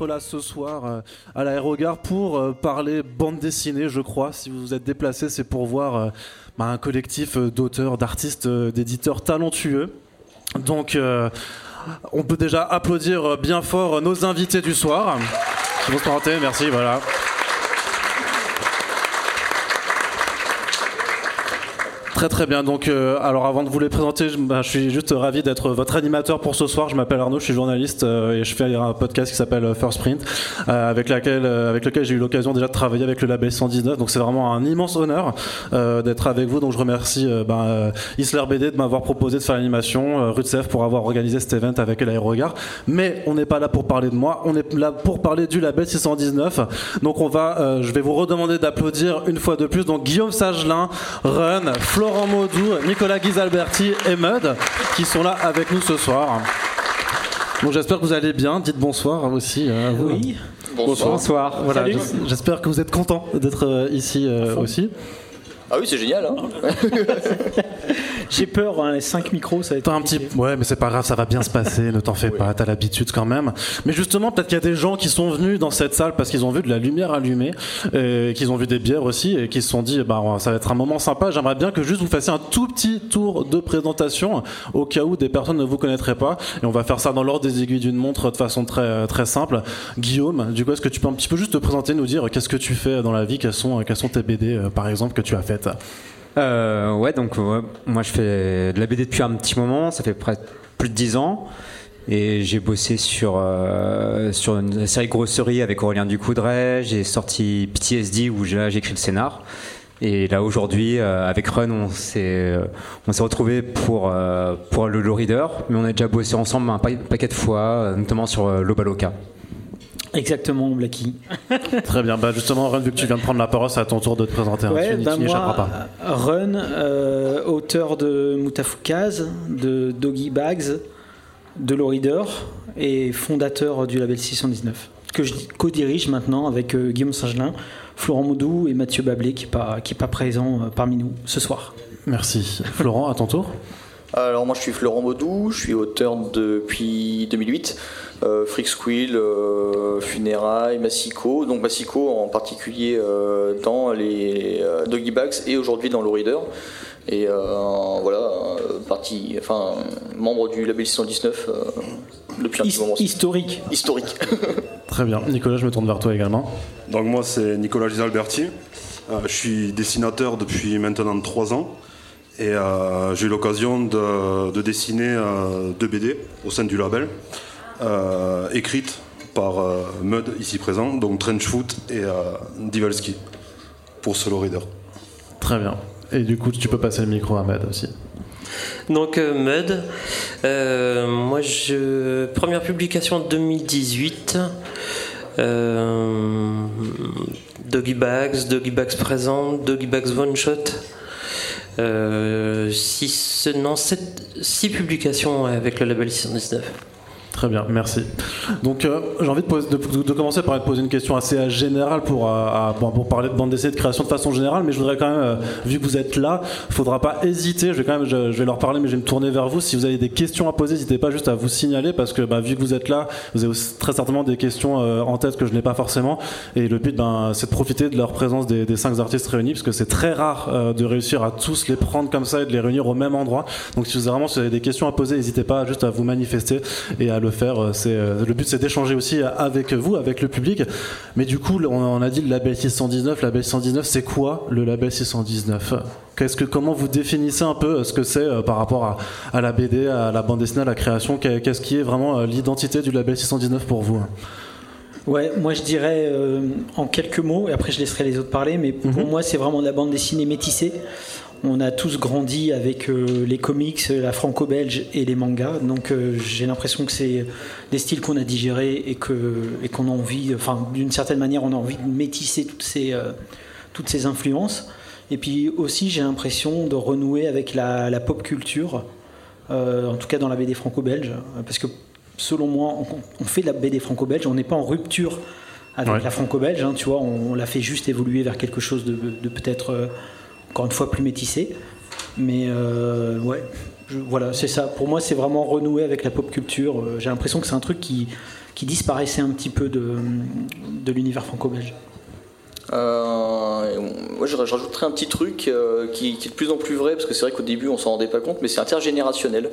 là ce soir euh, à l'aérogare pour euh, parler bande dessinée, je crois. Si vous vous êtes déplacé, c'est pour voir euh, bah, un collectif d'auteurs, d'artistes, d'éditeurs talentueux. Donc, on peut déjà applaudir bien fort nos invités du soir. Merci, voilà. Très très bien. Donc, euh, alors avant de vous les présenter, je, bah, je suis juste ravi d'être votre animateur pour ce soir. Je m'appelle Arnaud, je suis journaliste euh, et je fais un podcast qui s'appelle euh, First Print, avec lequel j'ai eu l'occasion déjà de travailler avec le label 119. Donc c'est vraiment un immense honneur d'être avec vous. Donc je remercie bah, Isler BD de m'avoir proposé de faire l'animation, Rutsef pour avoir organisé cet event avec l'aérogare. Mais on n'est pas là pour parler de moi, on est là pour parler du label 619. Donc on va, je vais vous redemander d'applaudir une fois de plus. Donc Guillaume Sagelin, Run, Florent Maudou, Nicolas Guisalberti et Mud qui sont là avec nous ce soir. Donc j'espère que vous allez bien. Dites bonsoir aussi à vous. Oui. Bonsoir. Voilà, Salut. j'es- j'espère que vous êtes content d'être euh, ici euh, aussi. Ah oui, c'est génial. Hein J'ai peur, hein, les 5 micros, ça va être T'as un petit, ouais, mais c'est pas grave, ça va bien se passer. Ne t'en fais pas, t'as l'habitude quand même. Mais justement, peut-être qu'il y a des gens qui sont venus dans cette salle parce qu'ils ont vu de la lumière allumée, et qu'ils ont vu des bières aussi, et qui se sont dit, bah, ça va être un moment sympa. J'aimerais bien que juste vous fassiez un tout petit tour de présentation au cas où des personnes ne vous connaîtraient pas. Et on va faire ça dans l'ordre des aiguilles d'une montre de façon très très simple. Guillaume, du coup, est-ce que tu peux un petit peu juste te présenter, nous dire qu'est-ce que tu fais dans la vie, quelles sont quelles sont tes BD euh, par exemple que tu as faites? Euh, ouais, donc moi je fais de la BD depuis un petit moment, ça fait près plus de 10 ans. Et j'ai bossé sur, euh, sur une série Grosserie avec Aurélien Ducoudray. J'ai sorti PTSD où j'ai écrit le scénar. Et là aujourd'hui, euh, avec Run, on s'est euh, on s'est retrouvé pour pour le Low Reader, mais on a déjà bossé ensemble un pa- paquet de fois, notamment sur Lobaloka. Exactement, Blacky. Très bien. Bah justement, Ren, vu que tu viens de prendre la parole, c'est à ton tour de te présenter. Ouais, ben échapperas moi, pas. Run, euh, auteur de Moutafoukaz, de Doggy Bags, de Low Reader et fondateur du label 619, que je co-dirige maintenant avec euh, Guillaume Sagelin, Florent Moudou et Mathieu Bablé qui n'est pas, qui est pas présent euh, parmi nous ce soir. Merci. Florent, à ton tour. Alors moi je suis Florent Baudou, je suis auteur depuis 2008. Euh, Freak Squill, euh, Funérailles, Massico. Donc Massico en particulier euh, dans les euh, Doggy Bags et aujourd'hui dans Low Reader. Et euh, voilà, euh, partie, enfin, membre du label 619 euh, depuis un petit moment. historique. Historique. Très bien. Nicolas, je me tourne vers toi également. Donc moi c'est Nicolas Gisalberti, Euh, je suis dessinateur depuis maintenant 3 ans et euh, j'ai eu l'occasion de, de dessiner euh, deux BD au sein du label, euh, écrites par euh, Mud ici présent, donc Trenchfoot et euh, Divalski pour Solo Reader. Très bien. Et du coup, tu peux passer le micro à Med aussi. Donc euh, Mud, euh, moi je première publication en 2018. Euh, Doggy Bags, Doggy Bags présent, Doggy Bags One Shot. Euh, six, non, sept, six publications avec le label 619. Très bien, merci. Donc, euh, j'ai envie de, poser- de- de commencer par poser une question assez euh, générale pour, euh, pour, parler de bande dessinée de création de façon générale, mais je voudrais quand même, vu que vous êtes là, faudra pas hésiter. Je vais quand même, je, vais leur parler, mais je vais me tourner vers vous. Si vous avez des questions à poser, n'hésitez pas juste à vous signaler parce que, bah, vu que vous êtes là, vous avez très certainement des questions en tête que je n'ai pas forcément. Et le but, ben, c'est de profiter de leur présence des, cinq artistes réunis, parce que c'est très rare de réussir à tous les prendre comme ça et de les réunir au même endroit. Donc, si vous avez vraiment des questions à poser, n'hésitez pas juste à vous manifester et à le faire. Euh, C'est euh, le but, c'est d'échanger aussi avec vous, avec le public. Mais du coup, on, a dit le label 619. Le label 619, c'est quoi le label 619 Qu'est-ce que, comment vous définissez un peu euh, ce que c'est euh, par rapport à, à la BD, à la bande dessinée, à la création? Qu'est- Qu'est-ce qui est vraiment euh, l'identité du label 619 pour vous? Ouais, moi je dirais euh, en quelques mots, et après je laisserai les autres parler, mais pour Mhm. moi c'est vraiment de la bande dessinée métissée. On a tous grandi avec euh, les comics, la franco-belge et les mangas, donc euh, j'ai l'impression que c'est des styles qu'on a digérés et que et qu'on a envie, enfin d'une certaine manière, on a envie de métisser toutes ces euh, toutes ces influences. Et puis aussi j'ai l'impression de renouer avec la, la pop culture, en tout cas dans la BD franco-belge, parce que selon moi, on, on fait de la BD franco-belge, on n'est pas en rupture avec Ouais. la franco-belge, hein, tu vois, on, on l'a fait juste évoluer vers quelque chose de, de peut-être, encore une fois, plus métissé. Mais euh, ouais, voilà, c'est ça. Pour moi, c'est vraiment renouer avec la pop culture. Euh, J'ai l'impression que c'est un truc qui, qui disparaissait un petit peu de, de l'univers franco-belge. Euh, moi, je, rajouterais un petit truc qui, qui est de plus en plus vrai, parce que c'est vrai qu'au début, on s'en rendait pas compte, mais c'est intergénérationnel.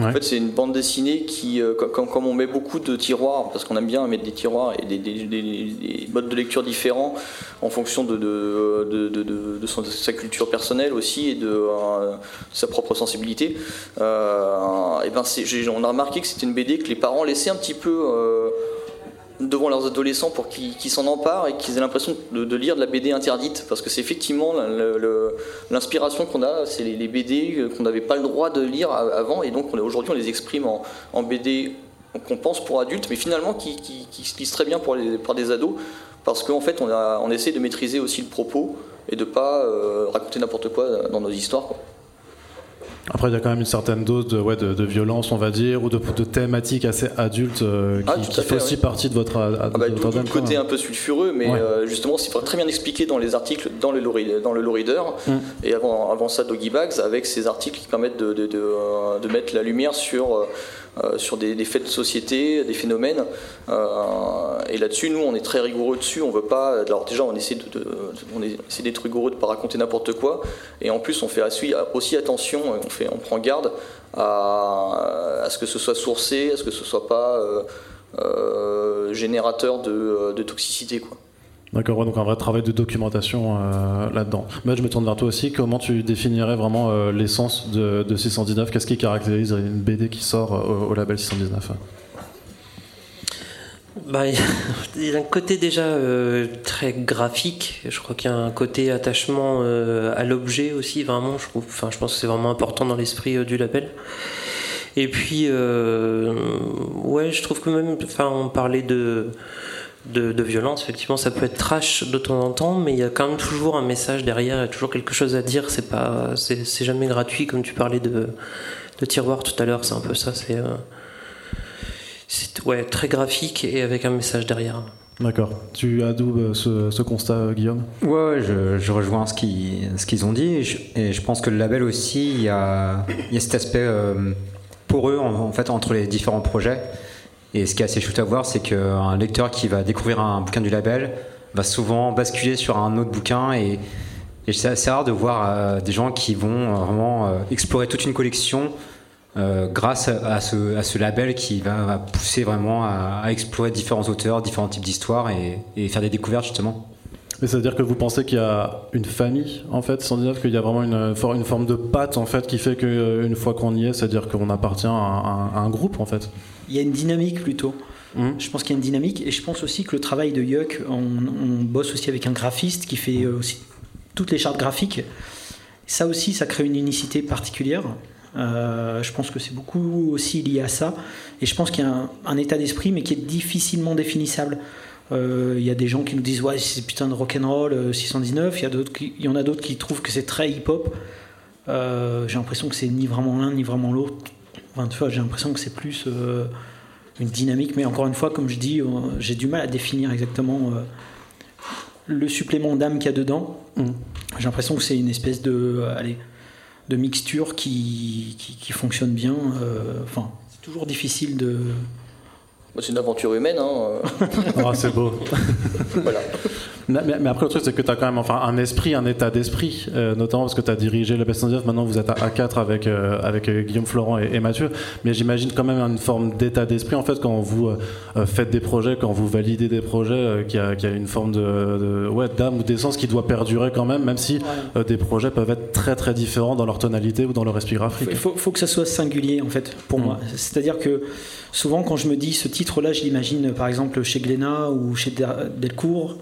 En fait, c'est une bande dessinée qui, euh, comme, on met beaucoup de tiroirs, parce qu'on aime bien mettre des tiroirs et des, des- des- des modes de lecture différents en fonction de, sa culture personnelle aussi et de, euh, sa propre sensibilité. Euh, et ben, on a remarqué que c'était une BD que les parents laissaient un petit peu. Euh, devant leurs adolescents pour qu'ils s'en emparent et qu'ils aient l'impression de, lire de la BD interdite parce que c'est effectivement l'inspiration qu'on a c'est les, BD qu'on n'avait pas le droit de lire avant et donc on- aujourd'hui on les exprime en, BD qu'on pense pour adultes mais finalement qui, se lisent très bien pour par des ados parce qu'en fait on, essaie de maîtriser aussi le propos et de pas euh, raconter n'importe quoi dans nos histoires. Après, il y a quand même une certaine dose de, ouais, de, de violence, on va dire, ou de, de thématiques assez adultes euh, qui, Ah, à qui fait, fait aussi oui. partie de votre, a- Ah bah, tout, tout côté un peu sulfureux, mais Ouais. euh, justement, c'est très bien expliqué dans les articles dans le, dans le Lowrider. Mm. Et avant, avant ça, Doggy Bags, avec ces articles qui permettent de, euh, mettre la lumière sur, euh, sur des, des faits de société, des phénomènes. Euh, et là-dessus, nous, on est très rigoureux dessus. On veut pas. Alors, déjà, on essaie de, d'être rigoureux, de pas raconter n'importe quoi. Et en plus, on fait aussi, attention, on, fait, on prend garde à, à ce que ce soit sourcé, à ce que ce soit pas. euh, euh, générateur de, de toxicité. Quoi. D'accord, ouais, donc un vrai travail de documentation euh, là-dedans. Mais je me tourne vers toi aussi. Comment tu définirais vraiment euh, l'essence de, de 619 Qu'est-ce qui caractérise une BD qui sort euh, au, label 619 Bah, il y a un côté déjà euh, très graphique. Je crois qu'il y a un côté attachement euh, à l'objet aussi, vraiment. Je, trouve, enfin, je pense que c'est vraiment important dans l'esprit euh, du label. Et puis, euh, ouais, je trouve que même, enfin, on parlait de, de, de violence, effectivement, ça peut être trash de temps en temps, mais il y a quand même toujours un message derrière, il y a toujours quelque chose à dire. C'est pas, c'est, c'est jamais gratuit, comme tu parlais de, de tiroir tout à l'heure, c'est un peu ça. C'est, euh, c'est ouais, très graphique et avec un message derrière. D'accord. Tu adoubes ce, ce constat, euh, Guillaume? Ouais, ouais, je, je rejoins ce qu'ils ce qu'ils ont dit et je, et je pense que le label aussi, il y a, il y a cet aspect euh, poreux en, en fait entre les différents projets. Et ce qui est assez chouette à voir, c'est qu'un lecteur qui va découvrir un bouquin du label va souvent basculer sur un autre bouquin et, c'est assez rare de voir euh, des gens qui vont euh, vraiment euh, explorer toute une collection grâce à, ce, label qui va, pousser vraiment à, explorer différents auteurs, différents types d'histoires et faire des découvertes justement. Mais ça veut dire que vous pensez qu'il y a une famille, en fait, 119, qu'il y a vraiment une, for- une forme de patte, en fait, qui fait qu'une fois qu'on y est, c'est-à-dire qu'on appartient à, un- à un groupe, en fait Il y a une dynamique plutôt. Mhm. Je pense qu'il y a une dynamique et je pense aussi que le travail de Yuck, on, on bosse aussi avec un graphiste qui fait euh, aussi toutes les chartes graphiques. Ça aussi, ça crée une unicité particulière. Euh, je pense que c'est beaucoup aussi lié à ça. Et je pense qu'il y a un, un état d'esprit, mais qui est difficilement définissable. Euh, Il y a des gens qui nous disent ouais c'est putain de rock'n'roll euh, 619. Il y, a d'autres qui- il y en a d'autres qui trouvent que c'est très hip-hop. Euh, j'ai l'impression que c'est ni vraiment l'un ni vraiment l'autre. Enfin, tu vois, j'ai l'impression que c'est plus euh, une dynamique, mais encore une fois, comme je dis, euh, j'ai du mal à définir exactement euh, le supplément d'âme qu'il y a dedans. Mhm. J'ai l'impression que c'est une espèce de, euh, allez, de mixture qui, qui, qui fonctionne bien. euh, Enfin, c'est toujours difficile de. Bah, C'est une aventure humaine. Hein. Ah, c'est beau. voilà. Mais, après, le truc, c'est que tu as quand même enfin, un esprit, un état d'esprit, euh, notamment parce que tu as dirigé le Best 119. Maintenant, vous êtes à A4 avec, euh, avec euh, Guillaume Florent et, et Mathieu. Mais j'imagine quand même une forme d'état d'esprit, en fait, quand vous euh, euh, faites des projets, quand vous validez des projets, euh, qui, a, une forme de, de- ouais, d'âme ou d'essence qui doit perdurer quand même, même si euh, des projets peuvent être très très différents dans leur tonalité ou dans leur esprit graphique. Il faut, faut que ça soit singulier en fait pour Mm. moi. C'est-à-dire que souvent quand je me dis ce titre-là, je l'imagine par exemple chez Glénat ou chez Der- Delcourt.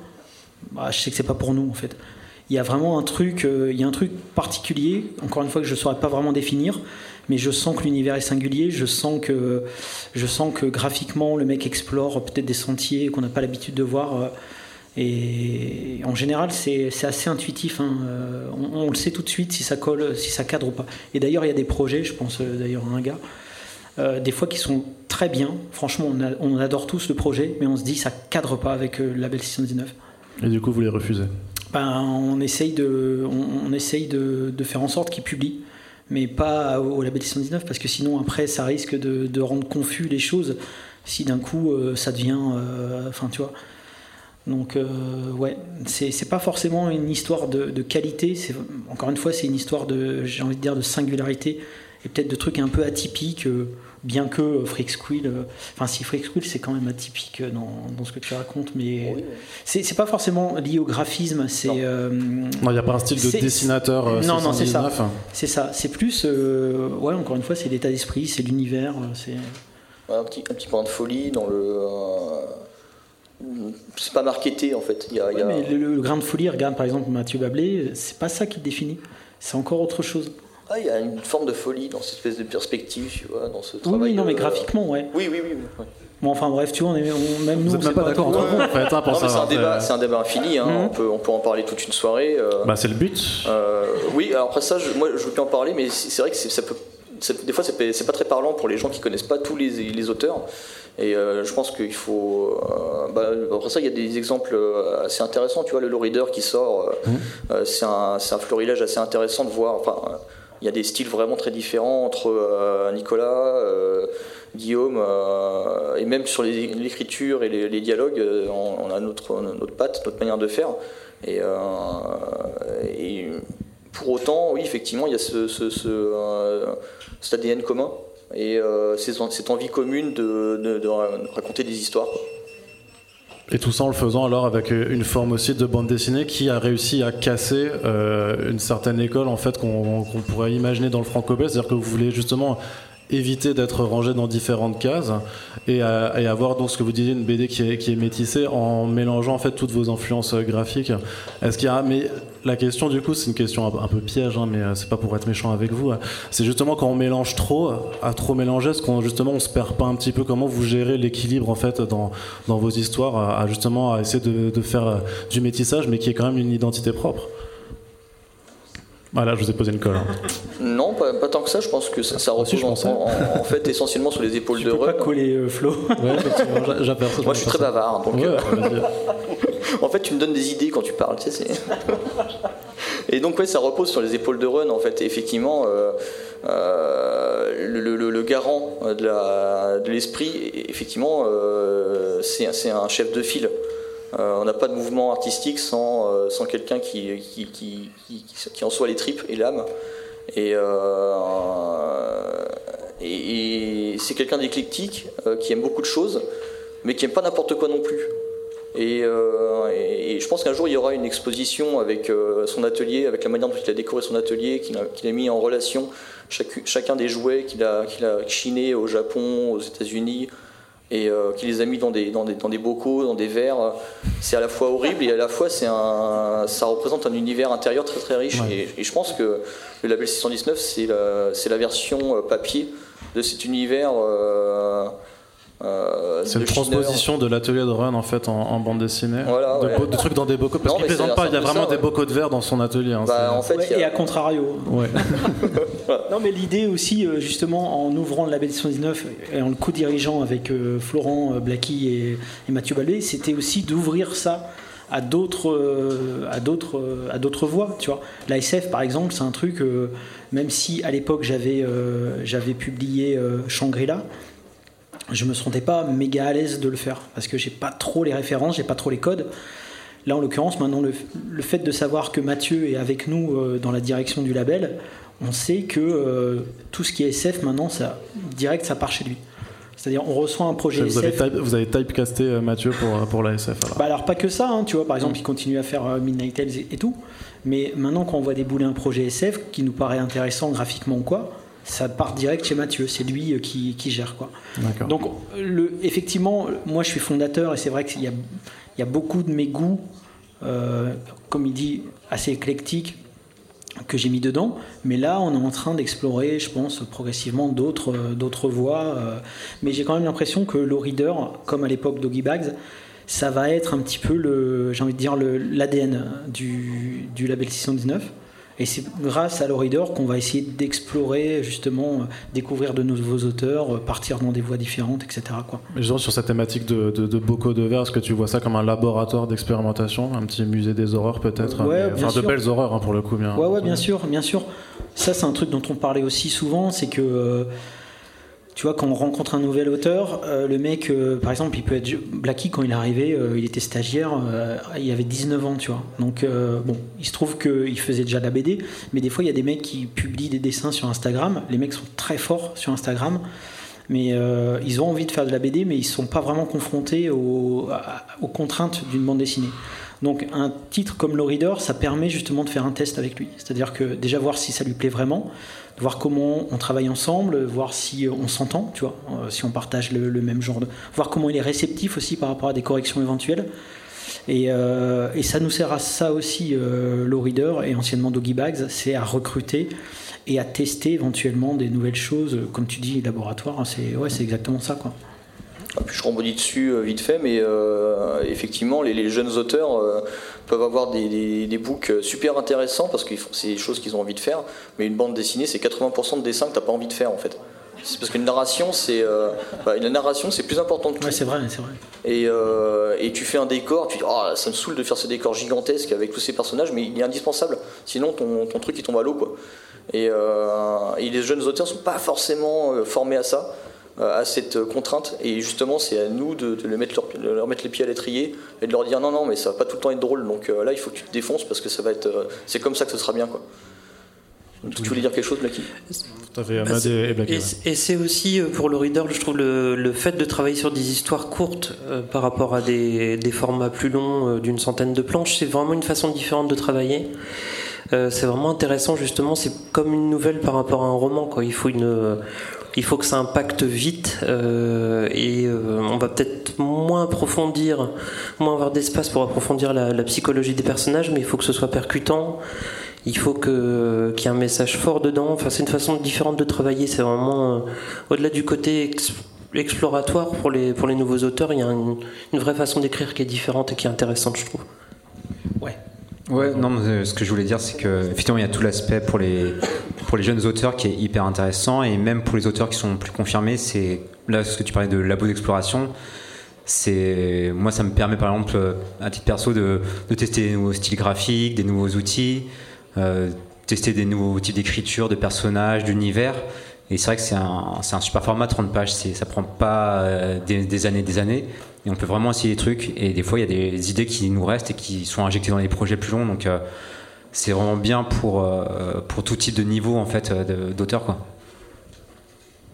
Bah, je sais que c'est pas pour nous en fait. Il y a vraiment un truc, euh, il y a un truc particulier. Encore une fois que je saurais pas vraiment définir, mais je sens que l'univers est singulier. Je sens que je sens que graphiquement le mec explore peut-être des sentiers qu'on n'a pas l'habitude de voir. euh, et en général, c'est assez intuitif. hein. Euh, On, le sait tout de suite si ça colle, si ça cadre ou pas. Et d'ailleurs, il y a des projets, je pense euh, d'ailleurs à un gars, euh, des fois qui sont très bien. Franchement, on, a- on adore tous le projet, mais on se dit ça cadre pas avec euh, le label 619. Et du coup, vous les refusez? Ben, on essaye de, on, on essaye de, de faire en sorte qu'il publie. mais pas au label 619 parce que sinon après ça risque de, de rendre confus les choses si d'un coup euh, ça devient euh, enfin tu vois donc euh, ouais c'est pas forcément une histoire de, de qualité encore une fois c'est une histoire de j'ai envie de dire de singularité et peut-être de trucs un peu atypiques bien que euh, Freak Squill, euh, enfin si Freak Squill c'est quand même atypique dans, dans, ce que tu racontes, mais oui. c'est pas forcément lié au graphisme. C'est euh, non, il n'y a pas un style de dessinateur. Euh, non, non, c'est ça. C'est ça. C'est plus, euh, ouais, encore une fois, c'est l'état d'esprit, c'est l'univers, c'est. Ouais, un petit, un petit point de folie dans le. c'est pas marketé en fait. Il y a, ouais, y a... Mais le, le, grain de folie, regarde par exemple Mathieu Bablé, c'est pas ça qui le définit. C'est encore autre chose. Ah, il y a une forme de folie dans cette espèce de perspective, tu vois, dans ce travail. Oui, oui non, mais graphiquement, ouais. Oui, oui, oui. oui. Bon, enfin bref, tu vois, on est, on, même nous, n'êtes pas, pas d'accord entre vous, en fait, hein. C'est un, débat, c'est un débat infini, hein. mmh. on, peut, on peut en parler toute une soirée. Euh, bah, c'est le but. Euh, oui, alors après ça, je, moi, je veux bien en parler, mais c'est vrai que ça peut. Des fois, c'est pas très parlant pour les gens qui connaissent pas tous les, les auteurs. Et euh, je pense qu'il faut. Euh, bah, après ça, il y a des exemples assez intéressants. Tu vois, le Low Reader qui sort, mmh. euh, c'est un, un, florilège assez intéressant de voir. Enfin, il y a des styles vraiment très différents entre euh, Nicolas, euh, Guillaume, euh, et même sur l'écriture et les, dialogues, on, a notre, notre patte, notre manière de faire. Et, pour autant, oui, effectivement, il y a ce, ce, ce, cet ADN commun et cette envie commune de, raconter des histoires. Et tout ça en le faisant alors avec une forme aussi de bande dessinée qui a réussi à casser euh, une certaine école en fait qu'on qu pourrait imaginer dans le franco-belge, c'est-à-dire que vous voulez justement éviter d'être rangé dans différentes cases et, à, et, avoir donc ce que vous disiez une BD qui est, qui est métissée en mélangeant en fait toutes vos influences graphiques. Est-ce qu'il y a mais la question du coup c'est une question un, un peu piège hein, mais c'est pas pour être méchant avec vous. C'est justement quand on mélange trop à trop mélanger est-ce qu'on justement on se perd pas un petit peu? Comment vous gérez l'équilibre en fait dans, dans vos histoires à, à justement à essayer de, de faire du métissage mais qui est quand même une identité propre? Voilà, je vous ai posé une colle. Hein. Non, pas, pas, tant que ça. Je pense que ça, ça repose si, en, en, en, fait essentiellement sur les épaules tu de Run. pas coller euh, Flo. ouais, Moi, je suis très bavard. Donc, ouais, euh... en fait, tu me donnes des idées quand tu parles. Tu sais, Et donc, ouais, ça repose sur les épaules de Run. En fait, et effectivement, euh, euh, le, le, le, garant de l'esprit, de effectivement, euh, c'est un chef de file. Euh, on n'a pas de mouvement artistique sans, euh, sans quelqu'un qui, qui, qui, qui, en soit les tripes et l'âme. Et, euh, et, c'est quelqu'un d'éclectique qui aime beaucoup de choses, mais qui aime pas n'importe quoi non plus. Et, et, je pense qu'un jour il y aura une exposition avec son atelier, avec la manière dont il a décoré son atelier, qu'il a, qu a, mis en relation chacun des jouets qu'il a, qu'il a au Japon, aux États-Unis, et euh, qui les a mis dans des, dans, des, dans des bocaux, dans des verres. C'est à la fois horrible et à la fois c'est un, ça représente un univers intérieur très très riche. Ouais. Et, et, je pense que le label 619 c'est la, la version papier de cet univers. Euh, euh, c'est une transposition de l'atelier de Run en fait en, en bande dessinée. Voilà, de, ouais. de, trucs dans des bocaux. Parce qu'il plaisante pas, il y a vraiment ça, des bocaux de verre dans son atelier. Hein, bah, en fait, ouais, a... Et à contrario. Ouais. non, mais l'idée aussi, euh, justement, en ouvrant le label 119 et en le co-dirigeant avec euh, Florent euh, Blacky et, et Mathieu Ballet, c'était aussi d'ouvrir ça à d'autres euh, à d'autres euh, à d'autres voies tu vois la SF par exemple c'est un truc euh, même si à l'époque j'avais j'avais publié Shangri-La je me sentais pas méga à l'aise de le faire parce que j'ai pas trop les références, j'ai pas trop les codes. Là, en l'occurrence, maintenant, le, le, fait de savoir que Mathieu est avec nous euh, dans la direction du label, on sait que euh, tout ce qui est SF, maintenant, ça, direct, ça part chez lui. C'est-à-dire, on reçoit un projet vous SF. Avez type, vous avez typecasté euh, Mathieu pour, pour la SF alors. Bah alors, pas que ça, hein, tu vois. Par exemple, mmh. il continue à faire Midnight Tales et, et, tout. Mais maintenant, quand on voit débouler un projet SF qui nous paraît intéressant graphiquement ou quoi, ça part direct chez Mathieu, c'est lui qui, qui, gère quoi. Donc le, effectivement, moi je suis fondateur et c'est vrai qu'il y a, il y a beaucoup de mes goûts, euh, comme il dit, assez éclectiques que j'ai mis dedans, mais là on est en train d'explorer, je pense, progressivement d'autres d'autres voies. Euh, mais j'ai quand même l'impression que le reader, comme à l'époque Doggy Bags, ça va être un petit peu le, j'ai envie de dire l'ADN du, du label 619 Et c'est grâce à l'Oreader qu'on va essayer d'explorer, justement, euh, découvrir de nouveaux auteurs, euh, partir dans des voies différentes, etc. Quoi. Justement, sur cette thématique de, de, de bocaux de verre, est-ce que tu vois ça comme un laboratoire d'expérimentation, un petit musée des horreurs peut-être Ouais, mais- Enfin, de belles horreurs hein, pour le coup, bien. Ouais, ouais, bien sûr, bien sûr. Ça, c'est un truc dont on parlait aussi souvent, c'est que, euh, tu vois, quand on rencontre un nouvel auteur, euh, le mec, euh, par exemple, il peut être... Blacky, quand il est arrivé, euh, il était stagiaire, il avait 19 ans, tu vois. Donc, bon, il se trouve qu'il faisait déjà de la BD, mais des fois, il y a des mecs qui publient des dessins sur Instagram. Les mecs sont très forts sur Instagram. Mais ils ont envie de faire de la BD, mais ils ne sont pas vraiment confrontés aux, contraintes d'une bande dessinée. Donc un titre comme Low Reader, ça permet justement de faire un test avec lui. C'est-à-dire que déjà voir si ça lui plaît vraiment, voir comment on travaille ensemble, voir si euh, on s'entend, tu vois, euh, si on partage le, même genre de... voir comment il est réceptif aussi par rapport à des corrections éventuelles. Et, euh, ça nous sert à ça aussi, euh, Low Reader et anciennement Doggy Bags, c'est à recruter et à tester éventuellement des nouvelles choses, comme tu dis, laboratoire, hein, c'est ouais, exactement ça quoi. Ah, puis je rebondis dessus euh, vite fait, mais euh, effectivement, les, les jeunes auteurs euh, peuvent avoir des, des, des books super intéressants parce que c'est des choses qu'ils ont envie de faire, mais une bande dessinée, c'est 80% de dessins que tu n'as pas envie de faire en fait. C'est parce qu'une narration, c'est euh, bah, narration, c'est plus important que tout. Ouais, c'est vrai, c'est vrai. Et, euh, et tu fais un décor, tu dis oh, ça me saoule de faire ce décor gigantesque avec tous ces personnages, mais il est indispensable. Sinon ton, ton truc il tombe à l'eau quoi. Et, euh, et les jeunes auteurs sont pas forcément formés à ça, à cette contrainte. Et justement c'est à nous de, de les mettre leur, de leur mettre les pieds à l'étrier et de leur dire non non mais ça va pas tout le temps être drôle. Donc euh, là il faut que tu te défonces parce que ça va être, euh, c'est comme ça que ce sera bien quoi. Tu voulais dire quelque chose Blacky Tout à fait, Bah, et, Blacky, c'est aussi euh, pour le reader, je trouve le, le fait de travailler sur des histoires courtes euh, par rapport à des, des formats plus longs euh, d'une centaine de planches, c'est vraiment une façon différente de travailler. Euh, c'est vraiment intéressant justement, c'est comme une nouvelle par rapport à un roman. Quoi. Il faut une, euh, il faut que ça impacte vite euh, et euh, on va peut-être moins approfondir, moins avoir d'espace pour approfondir la, psychologie des personnages, mais il faut que ce soit percutant. Il faut que qu'il y ait un message fort dedans. Enfin, c'est une façon différente de travailler. C'est vraiment euh, au-delà du côté ex- exploratoire pour les pour les nouveaux auteurs. Il y a une, une vraie façon d'écrire qui est différente et qui est intéressante, je trouve. Ouais. Non, euh, ce que je voulais dire, c'est que effectivement, il y a tout l'aspect pour les pour les jeunes auteurs qui est hyper intéressant, et même pour les auteurs qui sont plus confirmés, c'est là ce que tu parlais de labo d'exploration. C'est moi, ça me permet par exemple, euh, à titre perso, de, de tester des nouveaux styles graphiques, des nouveaux outils, euh, tester des nouveaux types d'écriture, de personnages, d'univers. Et c'est vrai que c'est un, un super format, 30 pages, ça prend pas des, des années, des années. Et on peut vraiment essayer des trucs. Et des fois, il y a des idées qui nous restent et qui sont injectées dans les projets plus longs. Donc, euh, c'est vraiment bien pour, euh, pour tout type de niveau en fait, euh, d'auteur. Quoi.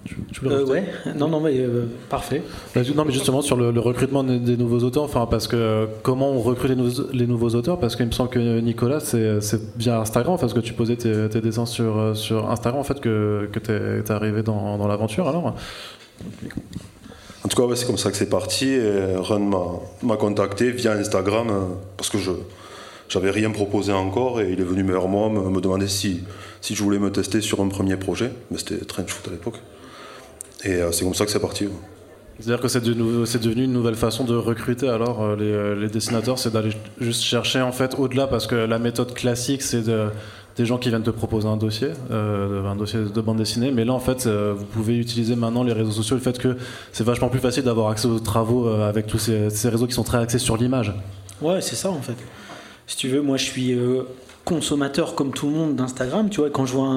Tu Euh, ouais, non, non, mais euh, parfait. Non, mais justement sur le, le recrutement des, des nouveaux auteurs, enfin parce que comment on recrute les, nouveaux- les nouveaux auteurs? Parce qu'il me semble que Nicolas, c'est via Instagram, parce que tu posais tes, tes dessins sur, sur Instagram en fait que, que t'es t'es arrivé dans, dans l'aventure alors. En tout cas, c'est comme ça que c'est parti. Et Run m'a- contacté via Instagram euh, parce que je j'avais rien proposé encore et il est venu vers moi me, me demander si, si je voulais me tester sur un premier projet. Mais c'était Trench Foot à l'époque. Et euh, c'est comme ça que c'est parti. C'est-à-dire que c'est devenu une nouvelle façon de recruter alors euh, les, les dessinateurs, c'est d'aller juste chercher en fait au-delà parce que la méthode classique c'est de- des gens qui viennent te proposer un dossier, euh, un dossier de bande dessinée, mais là en fait euh, vous pouvez utiliser maintenant les réseaux sociaux, le fait que c'est vachement plus facile d'avoir accès aux travaux euh, avec tous ces, réseaux qui sont très axés sur l'image. Ouais, c'est ça en fait. Si tu veux, moi je suis consommateur comme tout le monde d'Instagram. Tu vois, quand je vois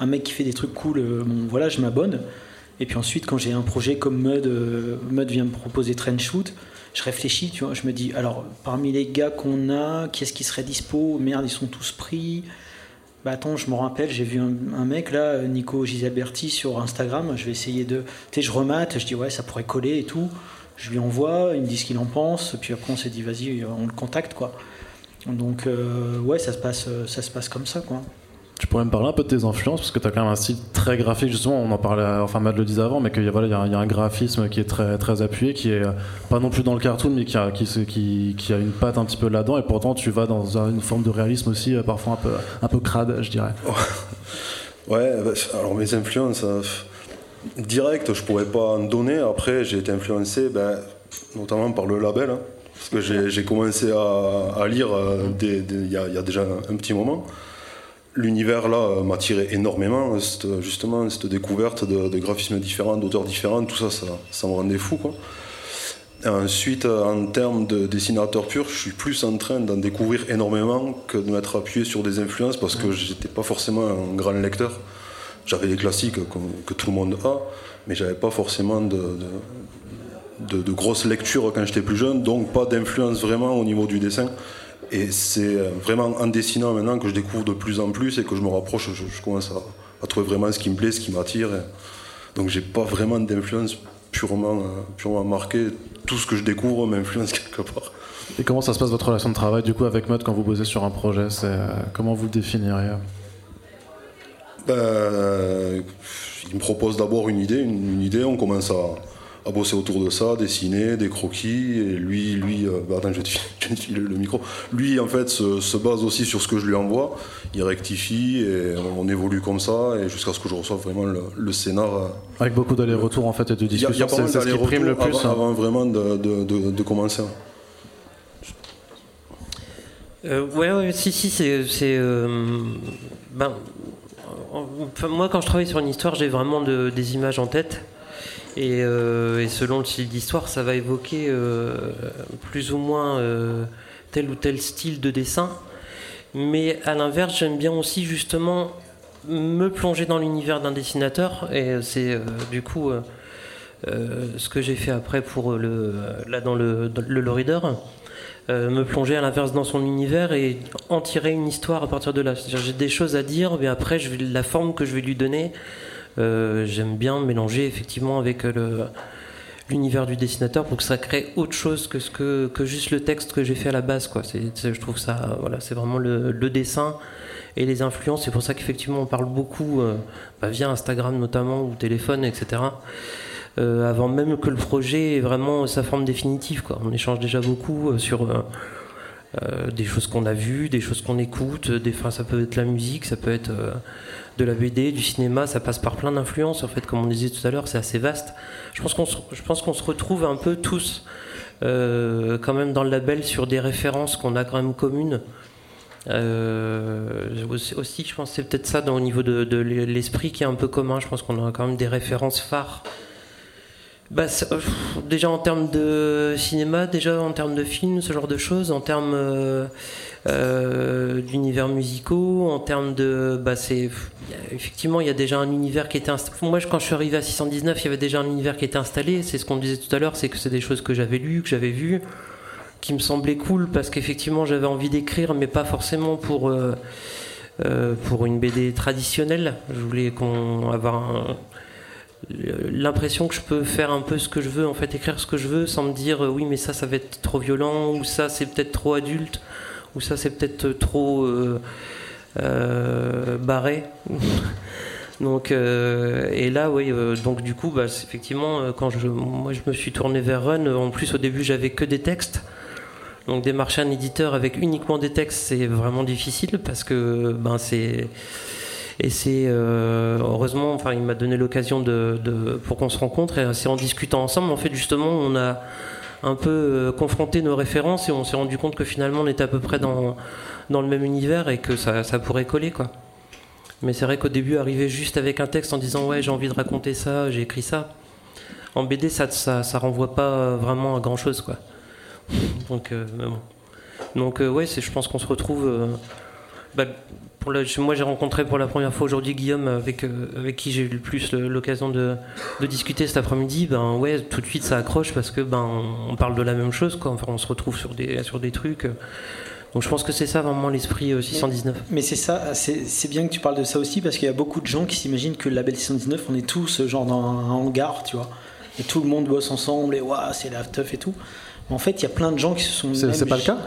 un, mec qui fait des trucs cool, voilà, je m'abonne. Et puis ensuite, quand j'ai un projet comme Mud, Mud vient me proposer Trench Shoot, je réfléchis, tu vois, je me dis, alors parmi les gars qu'on a, qui est-ce qui serait dispo? Merde, ils sont tous pris. Bah attends, je me rappelle, j'ai vu un, mec là, Nico Gisalberti sur Instagram. Je vais essayer de. Tu sais, je remate, je dis ouais, ça pourrait coller et tout. Je lui envoie, il me dit ce qu'il en pense, puis après on s'est dit vas-y, on le contacte quoi. Donc euh, ouais, ça se passe, euh, ça se passe comme ça quoi. Tu pourrais me parler un peu de tes influences parce que tu as quand même un style très graphique justement, on en parlait, enfin Matt le disait avant, mais qu'il y, a- y, a un- graphisme qui est très, très appuyé, qui est euh, pas non plus dans le cartoon, mais qui a, qui, a une patte un petit peu là-dedans, et pourtant tu vas dans une forme de réalisme aussi, euh, parfois un peu, un peu crade, je dirais. Ouais, bah, alors mes influences, euh, direct, je pourrais pas en donner. Après, j'ai été influencé ben, notamment par le label, hein, parce que j'ai commencé à, lire il y a déjà un petit moment. L'univers là m'a tiré énormément. justement, cette découverte de, graphismes différents, d'auteurs différents, tout ça, ça, ça me rendait fou. Quoi. ensuite, en termes de dessinateur pur, je suis plus en train d'en découvrir énormément que de m'être appuyé sur des influences parce que j'étais pas forcément un grand lecteur. J'avais des classiques que tout le monde a, mais j'avais pas forcément de, de, de grosses lectures quand j'étais plus jeune, donc pas d'influence vraiment au niveau du dessin. Et c'est vraiment en dessinant maintenant que je découvre de plus en plus et que je me rapproche, je, commence à, trouver vraiment ce qui me plaît, ce qui m'attire. Donc j'ai pas vraiment d'influence purement, euh, purement marquée. Tout ce que je découvre m'influence quelque part. Et comment ça se passe votre relation de travail du coup avec Mode quand vous bossez sur un projet euh, Comment vous le définiriez? Ben, Il me propose d'abord une idée, une idée, on commence à, à bosser autour de ça, dessiner des croquis. Et lui, lui, euh, bah, attends, je vais te filer le micro. Lui, en fait, se, base aussi sur ce que je lui envoie. Il rectifie et on, évolue comme ça et jusqu'à ce que je reçoive vraiment le, scénar. Euh. Avec beaucoup d'allers-retours en fait et de discussions. C'est ce qui prime le plus. Avant, hein. avant vraiment de, de, de, commencer. Euh, ouais, ouais, si, si, c'est. Euh, ben, moi, quand je travaille sur une histoire, j'ai vraiment des images en tête. Euh, et, selon le style d'histoire, ça va évoquer euh, plus ou moins euh, tel ou tel style de dessin. Mais à l'inverse, j'aime bien aussi justement me plonger dans l'univers d'un dessinateur. Et c'est du coup ce que j'ai fait après pour là dans le, Reader. me plonger à l'inverse dans son univers et en tirer une histoire à partir de là. J'ai des choses à dire, mais après, la forme que je vais lui donner, j'aime bien mélanger effectivement avec euh, l'univers du dessinateur pour que ça crée autre chose que, que, juste le texte que j'ai fait à la base. Quoi. je trouve ça, voilà, c'est vraiment le, dessin et les influences. C'est pour ça qu'effectivement on parle beaucoup euh, bah, via Instagram notamment ou téléphone, etc. avant même que le projet ait vraiment sa forme définitive. Quoi. On échange déjà beaucoup sur des choses qu'on a vues, des choses qu'on écoute. Des, ça peut être la musique, ça peut être de la BD, du cinéma, ça passe par plein d'influences. En fait, comme on disait tout à l'heure, c'est assez vaste. Je pense qu'on se, je se retrouve un peu tous euh, quand même dans le label sur des références qu'on a quand même communes. Euh, aussi, je pense que c'est peut-être ça au niveau de l'esprit qui est un peu commun. Je pense qu'on a quand même des références phares bah, euh, déjà en termes de cinéma, déjà en termes de films, ce genre de choses, en termes euh, euh, d'univers musicaux, en termes de, bah, c'est effectivement il y a déjà un univers qui était installé. Moi, quand je suis arrivé à 619, il y avait déjà un univers qui était installé. C'est ce qu'on disait tout à l'heure, c'est que c'est des choses que j'avais lues, que j'avais vues, qui me semblaient cool parce qu'effectivement j'avais envie d'écrire, mais pas forcément pour pour une BD traditionnelle. Je voulais avoir un l'impression que je peux faire un peu ce que je veux, en fait, écrire ce que je veux sans me dire euh, oui, mais ça, ça va être trop violent, ou ça, c'est peut-être trop adulte, ou ça, c'est peut-être trop euh, euh, barré. donc, et là, oui, donc du coup, bah, effectivement, quand je, moi, je me suis tourné vers Run, en plus, au début, j'avais que des textes. Donc, démarcher un éditeur avec uniquement des textes, c'est vraiment difficile parce que ben, c'est et c'est euh, heureusement, enfin, il m'a donné l'occasion de, pour qu'on se rencontre. Et c'est en discutant ensemble, en fait, justement, on a un peu euh, confronté nos références et on s'est rendu compte que finalement, on était à peu près dans, dans le même univers et que ça, ça pourrait coller, quoi. Mais c'est vrai qu'au début, arriver juste avec un texte en disant ouais, j'ai envie de raconter ça, j'ai écrit ça. En BD, ça, ça, ça renvoie pas vraiment à grand chose, quoi. Donc, euh. Donc, ouais, je pense qu'on se retrouve. Bah, moi, j'ai rencontré pour la première fois aujourd'hui Guillaume, avec, euh, avec qui j'ai eu le plus l'occasion de, discuter cet après-midi. Ben ouais, tout de suite ça accroche parce que ben on parle de la même chose, quoi. Enfin, on se retrouve sur des, sur des trucs. Donc je pense que c'est ça vraiment l'esprit 619. Euh, mais, c'est ça, c'est bien que tu parles de ça aussi parce qu'il y a beaucoup de gens qui s'imaginent que le label 619, on est tous genre dans un hangar, tu vois. Et tout le monde bosse ensemble et waouh, c'est la teuf et tout. Mais en fait, il y a plein de gens qui se sont. C'est pas le cas?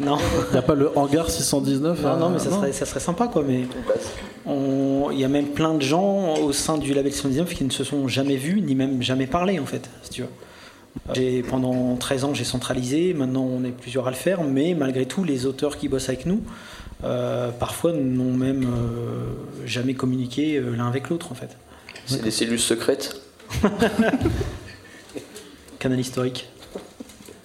Non. Il n'y a pas le hangar 619 Non, non, mais ça, Serait, ça serait sympa, quoi. Mais il y a même plein de gens au sein du label 619 qui ne se sont jamais vus, ni même jamais parlé, en fait, si tu veux. Pendant 13 ans, j'ai centralisé. Maintenant, on est plusieurs à le faire. Mais malgré tout, les auteurs qui bossent avec nous, euh, parfois, n'ont même euh, jamais communiqué euh, l'un avec l'autre, en fait. C'est des cellules secrètes? Canal historique.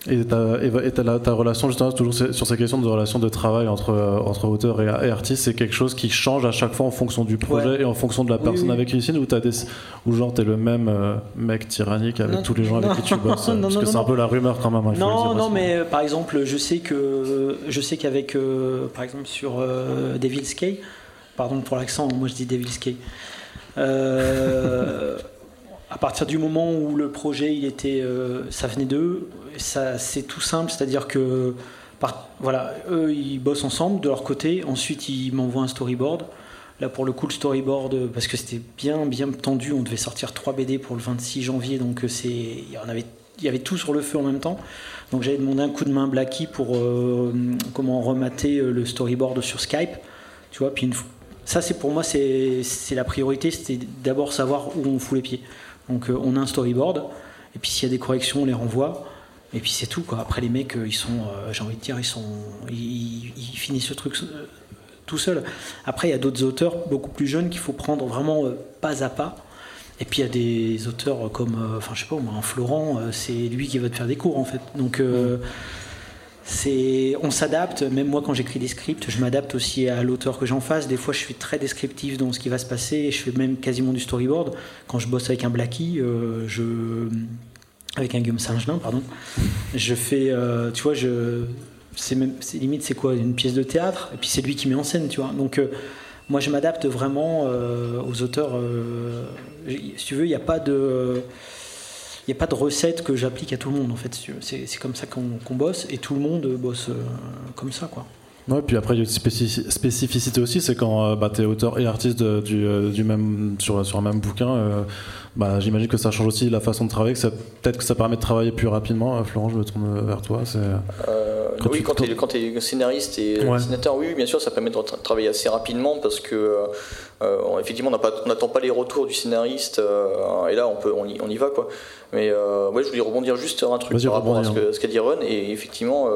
Et, ta, et ta, ta, relation, justement, toujours sur ces questions de relation de travail entre, euh, entre auteur et, et artiste, c'est quelque chose qui change à chaque fois en fonction du projet et en fonction de la personne avec qui tu signes ou, des, ou genre t'es le même euh, mec tyrannique avec tous les gens avec qui tu bosses non, Parce que c'est un peu la rumeur quand même. Hein, non, non, mais euh, par exemple, je sais que je sais qu'avec, par exemple, sur Devil's Cay, pardon pour l'accent, moi je dis Devil's Cay. À partir du moment où le projet il était ça venait d'eux c'est tout simple, c'est-à-dire que voilà, eux ils bossent ensemble de leur côté, ensuite ils m'envoient un storyboard. Là pour le coup le storyboard, parce que c'était bien bien tendu, on devait sortir 3 BD pour le 26 janvier, donc c'est il y en avait il y avait tout sur le feu en même temps. Donc j'avais demandé un coup de main Blacky pour euh, comment remater euh, le storyboard sur Skype. Tu vois, puis ça c'est pour moi c'est la priorité, c'était d'abord savoir où on fout les pieds. Donc euh, on a un storyboard, et puis s'il y a des corrections, on les renvoie. Et puis c'est tout quoi. Après les mecs, euh, ils sont, euh, j'ai envie de dire, ils sont, ils, finissent ce truc tout seul. Après il y a d'autres auteurs beaucoup plus jeunes qu'il faut prendre vraiment pas à pas. Et puis il y a des auteurs comme, enfin je sais pas, un Florent, c'est lui qui va te faire des cours en fait. Donc on s'adapte. Même moi quand j'écris des scripts, je m'adapte aussi à l'auteur que j'en fasse. Des fois je suis très descriptif dans ce qui va se passer. Et je fais même quasiment du storyboard. Quand je bosse avec un Blackie, je avec un Guillaume Saint-Gelin, pardon. Je fais, euh, tu vois, je, c'est même, limite, c'est quoi, une pièce de théâtre, et puis c'est lui qui met en scène, tu vois. Donc, euh, moi, je m'adapte vraiment euh, aux auteurs. si tu veux, il n'y a pas de, il a pas de recette que j'applique à tout le monde, en fait. C'est, c'est comme ça qu'on, bosse, et tout le monde bosse comme ça, quoi. Ouais, puis après, il y a une spécificité aussi, c'est quand bah, tu es auteur et artiste du, du, même, sur, sur un même bouquin bah, j'imagine que ça change aussi la façon de travailler, que peut-être que ça permet de travailler plus rapidement. Euh, Florent, je me tourne vers toi. Euh, oui, quand tu es, scénariste et dessinateur, oui, bien sûr, ça permet de travailler assez rapidement parce que euh, effectivement, on n'attend pas, les retours du scénariste et là, on, peut, on, y, va. Quoi. Mais ouais, je voulais rebondir juste sur un truc par rapport à ce qu'a dit Ron. Et effectivement,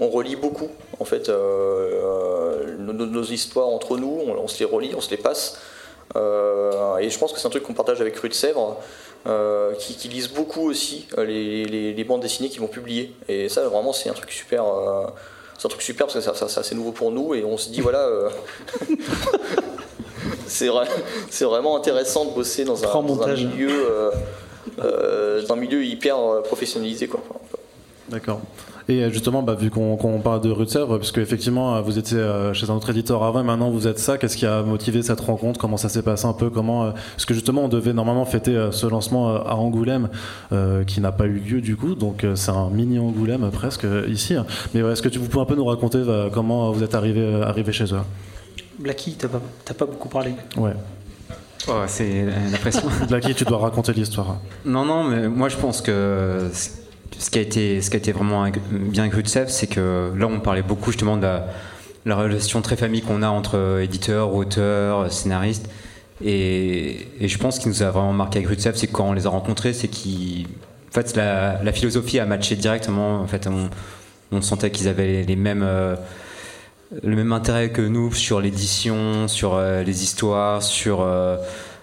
on relit beaucoup en fait nos, histoires entre nous, on se les relit, on se les passe. Euh, et je pense que c'est un truc qu'on partage avec Rue de Sèvres, euh, qui, lisent beaucoup aussi euh, les, bandes dessinées qu'ils vont publier. Et ça, vraiment, c'est un truc super. c'est un truc super parce que c'est assez nouveau pour nous et on se dit voilà. c'est vraiment intéressant de bosser dans un, dans un milieu, dans un milieu hyper professionnalisé. Quoi. D'accord. Et euh, justement, bah, vu qu'on parle de Rue de Sèvres, parce qu'effectivement, euh, vous étiez euh, chez un autre éditeur avant, et maintenant vous êtes ça, qu'est-ce qui a motivé cette rencontre? Comment ça s'est passé un peu? Comment Parce que justement, on devait normalement fêter ce lancement à Angoulême, qui n'a pas eu lieu du coup, donc c'est un mini Angoulême presque ici. Mais est-ce que tu, vous pouvez un peu nous raconter comment vous êtes arrivé, arrivé chez eux? Blacky, t'as pas, pas beaucoup parlé. Ouais. Oh, c'est l'impression. Blacky, tu dois raconter l'histoire. Non, non, mais moi je pense que ce qui a été, ce qui a été vraiment bien avec Rutsev, c'est que là, on parlait beaucoup justement de la, relation très famille qu'on a entre éditeurs, auteurs, scénaristes. Et, je pense qu'il nous a vraiment marqué avec Rutsev, c'est quand on les a rencontrés, c'est qu'en fait, la, philosophie a matché directement. En fait, on, sentait qu'ils avaient les mêmes. Euh, le même intérêt que nous sur l'édition, sur euh, les histoires, sur euh,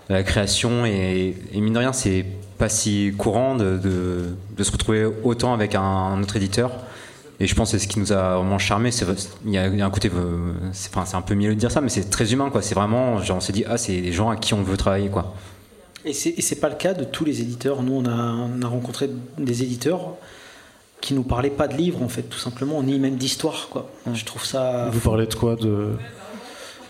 la création et mine de rien c'est pas si courant de, de, se retrouver autant avec un, autre éditeur. Et je pense que c'est ce qui nous a vraiment charmé. Il y, a un côté, euh, c'est enfin, un peu mieux de dire ça, mais c'est très humain. quoi. C'est vraiment, genre, on s'est dit, ah, c'est des gens à qui on veut travailler. quoi. Et c'est pas le cas de tous les éditeurs. Nous, on a, on a rencontré des éditeurs qui nous parlaient pas de livres, en fait, tout simplement, ni même d'histoire. quoi. Je trouve ça. Vous parlez de quoi de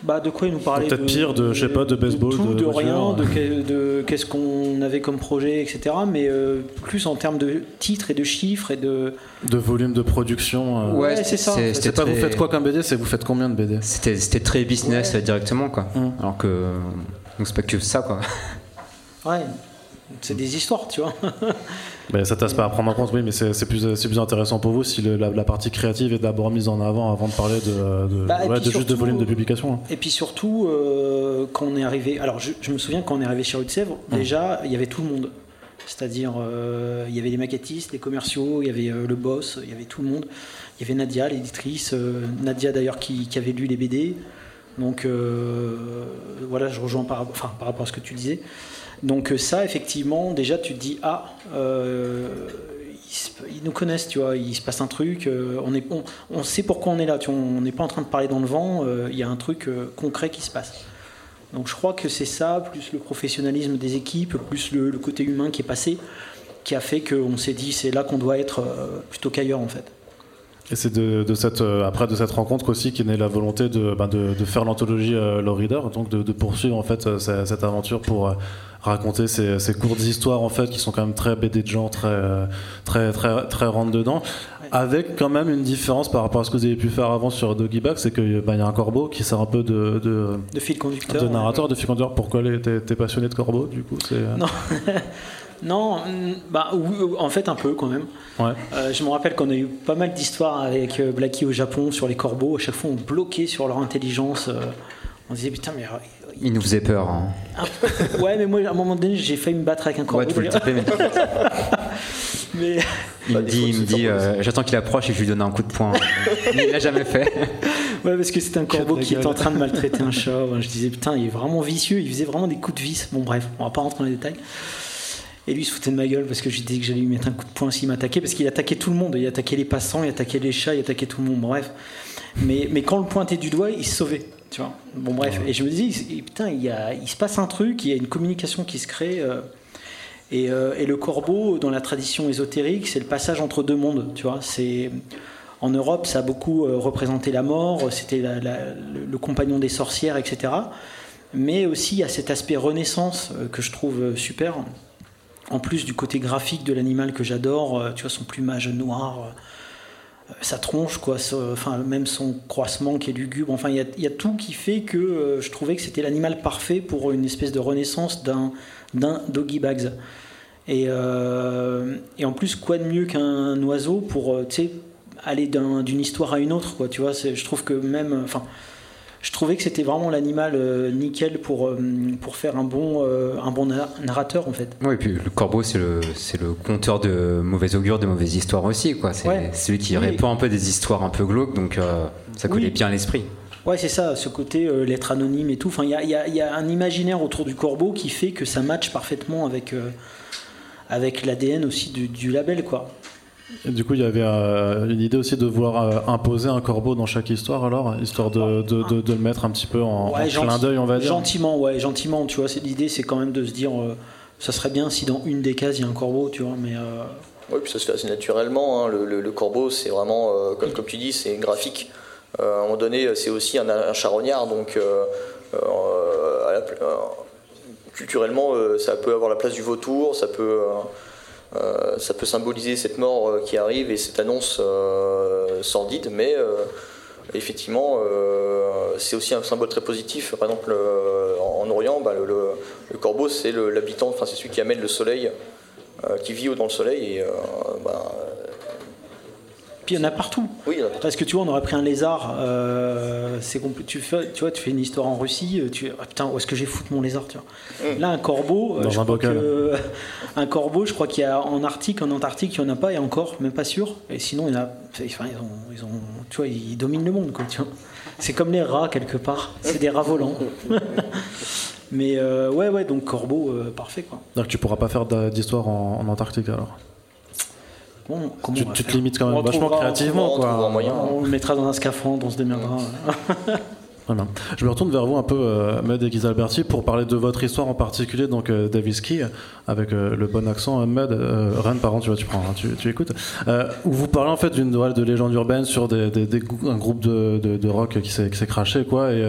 bah, de quoi il nous parlait Peut-être pire, de, je sais pas, de baseball, de, tout, de, rien, de, qu'est-ce qu'on avait comme projet, etc. Mais euh, plus en termes de titres et de chiffres et de. De volume de production. Euh. Ouais, c'est ça. C'est pas vous faites quoi comme BD, c'est vous faites combien de BD C'était très business directement, quoi. Hum. Alors que. Donc c'est pas que ça, quoi. Ouais, c'est des histoires, tu vois. Mais ça tasse pas à prendre en compte, oui, mais c'est plus, plus intéressant pour vous si la, partie créative est d'abord mise en avant avant de parler de, bah, juste de volume de publication. Hein. Et puis surtout, euh, quand on est arrivé, alors je, me souviens quand on est arrivé chez Rue de Sèvres, hum. déjà il y avait tout le monde. C'est-à-dire, euh, il y avait les maquettistes, les commerciaux, il y avait euh, le boss, il y avait tout le monde. Il y avait Nadia, l'éditrice, Nadia d'ailleurs qui, avait lu les BD. Donc voilà, je rejoins par, rapport à ce que tu disais. Donc euh, ça, effectivement, déjà, tu te dis, ah, euh, ils, nous connaissent, tu vois. Il se passe un truc, on, est, on, sait pourquoi on est là. Tu on n'est pas en train de parler dans le vent. Il y a un truc concret qui se passe. Donc je crois que c'est ça, plus le professionnalisme des équipes, plus le, côté humain qui est passé, qui a fait qu'on s'est dit c'est là qu'on doit être plutôt qu'ailleurs en fait. Et c'est de, cette, euh, après de cette rencontre aussi qu'est née la volonté de, ben de, faire l'anthologie euh, Low Reader, donc de, poursuivre en fait euh, cette, aventure pour raconter ces, courtes histoires en fait qui sont quand même très BD de genre, très très très très rentre dedans, avec quand même une différence par rapport à ce que vous avez pu faire avant sur Doggy Bag, c'est qu'il ben, y a un corbeau qui sert un peu de de, fil conducteur, de narrateur, de fil conducteur. Pourquoi t'es passionné de corbeau du coup Non. Non, mm, bah, en fait un peu quand même. Euh, je me rappelle qu'on a eu pas mal d'histoires avec euh, Blacky au Japon sur les corbeaux. À chaque fois, on bloquait sur leur intelligence. Euh, on disait putain, mais. Il nous faisait peur. Hein. ouais, mais moi, à un moment donné, j'ai failit me battre avec un corbeau. Ouais, tu mais... mais... Il me dit, il me dit j'attends qu'il approche et je lui donne un coup de poing. mais il l'a jamais fait. Ouais, parce que c'était un corbeau qui était en train de maltraiter un chat. Je disais, putain, il est vraiment vicieux. Il faisait vraiment des coups de vis. Bon, bref, on va pas rentrer dans les détails. Et lui, il se foutait de ma gueule parce que j'ai dit que j'allais lui mettre un coup de poing s'il m'attaquait, parce qu'il attaquait tout le monde. Il attaquait les passants, il attaquait les chats, il attaquait tout le monde. Bref. Mais, mais quand on le pointait du doigt, il se sauvait. Tu vois bon, bref. Et je me dis, putain, il, y a, il se passe un truc, il y a une communication qui se crée. Euh, et, euh, et, le corbeau, dans la tradition ésotérique, c'est le passage entre deux mondes. Tu vois c'est. En Europe, ça a beaucoup euh, représenté la mort, c'était le compagnon des sorcières, etc. Mais aussi, il y a cet aspect renaissance que je trouve super en plus du côté graphique de l'animal que j'adore, euh, tu vois, son plumage noir, euh, sa tronche, quoi, même son croissement qui est lugubre, enfin, il y, a tout qui fait que euh, je trouvais que c'était l'animal parfait pour une espèce de renaissance d'un, Doggy Bags. Et, en plus, quoi de mieux qu'un oiseau pour, aller d'une histoire à une autre, quoi, tu vois, je trouve que même, je trouvais que c'était vraiment l'animal euh, nickel pour, euh, pour faire un bon, euh, un bon narrateur en fait. Oui, et puis le corbeau, c'est le, c'est le conteur de mauvais augure, de mauvaises histoires aussi. Quoi. C'est celui qui répond un peu des histoires un peu glauques, donc ça collait bien à l'esprit. Ouais, c'est ça, ce côté lettre anonyme et tout. Enfin, il y a, y, y a, un imaginaire autour du corbeau qui fait que ça matche parfaitement avec, avec l'ADN aussi du, du label, quoi du coup, il y avait euh, une idée aussi de vouloir euh, imposer un corbeau dans chaque histoire, alors, histoire de, de, de, le mettre un petit peu en, clin d'œil, on va dire. Gentiment, ouais, gentiment, tu vois. L'idée, c'est quand même de se dire, euh, ça serait bien si dans une des cases, il y a un corbeau, tu vois, mais. Oui, puis ça se fait assez naturellement. Hein. Le, le, corbeau, c'est vraiment, comme, comme tu dis, c'est graphique. à un moment donné, c'est aussi un, un, charognard, donc culturellement, ça peut avoir la place du vautour, ça peut. Euh, ça peut symboliser cette mort euh, qui arrive et cette annonce euh, sordide, mais effectivement, c'est aussi un symbole très positif. Par exemple, en, Orient, bah, le, corbeau, c'est l'habitant, enfin, c'est celui qui amène le soleil, qui vit dans le soleil. Bah, il y en a partout. Oui, Parce que tu vois, on aurait pris un lézard. Euh, c'est tu fais, tu vois, tu fais une histoire en Russie. Euh, tu, ah, putain, où est-ce que j'ai foutu mon lézard tu vois. Mm. Là, un corbeau. Euh, Dans un bocal. un corbeau, je crois qu'il y a en Arctique, en Antarctique, il n'y en a pas, et encore, même pas sûr. Et sinon, il y en a. Enfin, ils, ont, ils ont, tu vois, ils dominent le monde, quoi. Tu vois. C'est comme les rats quelque part. C'est des rats volants. Mais ouais, ouais, donc corbeau, parfait, quoi. Donc tu pourras pas faire d'histoire en Antarctique alors? Tu, te limites quand même vachement créativement. On, le mettra dans un scaphandre, on se démerdera. Je me retourne vers vous un peu, euh, Med et Alberti, pour parler de votre histoire en particulier, donc euh, Davis Key, avec euh, le bon accent, Med, Ren, par tu vois, tu prends, hein, tu, tu, écoutes, où vous parlez en fait d'une de légende urbaine sur des, un groupe de, de rock qui s'est craché, quoi, et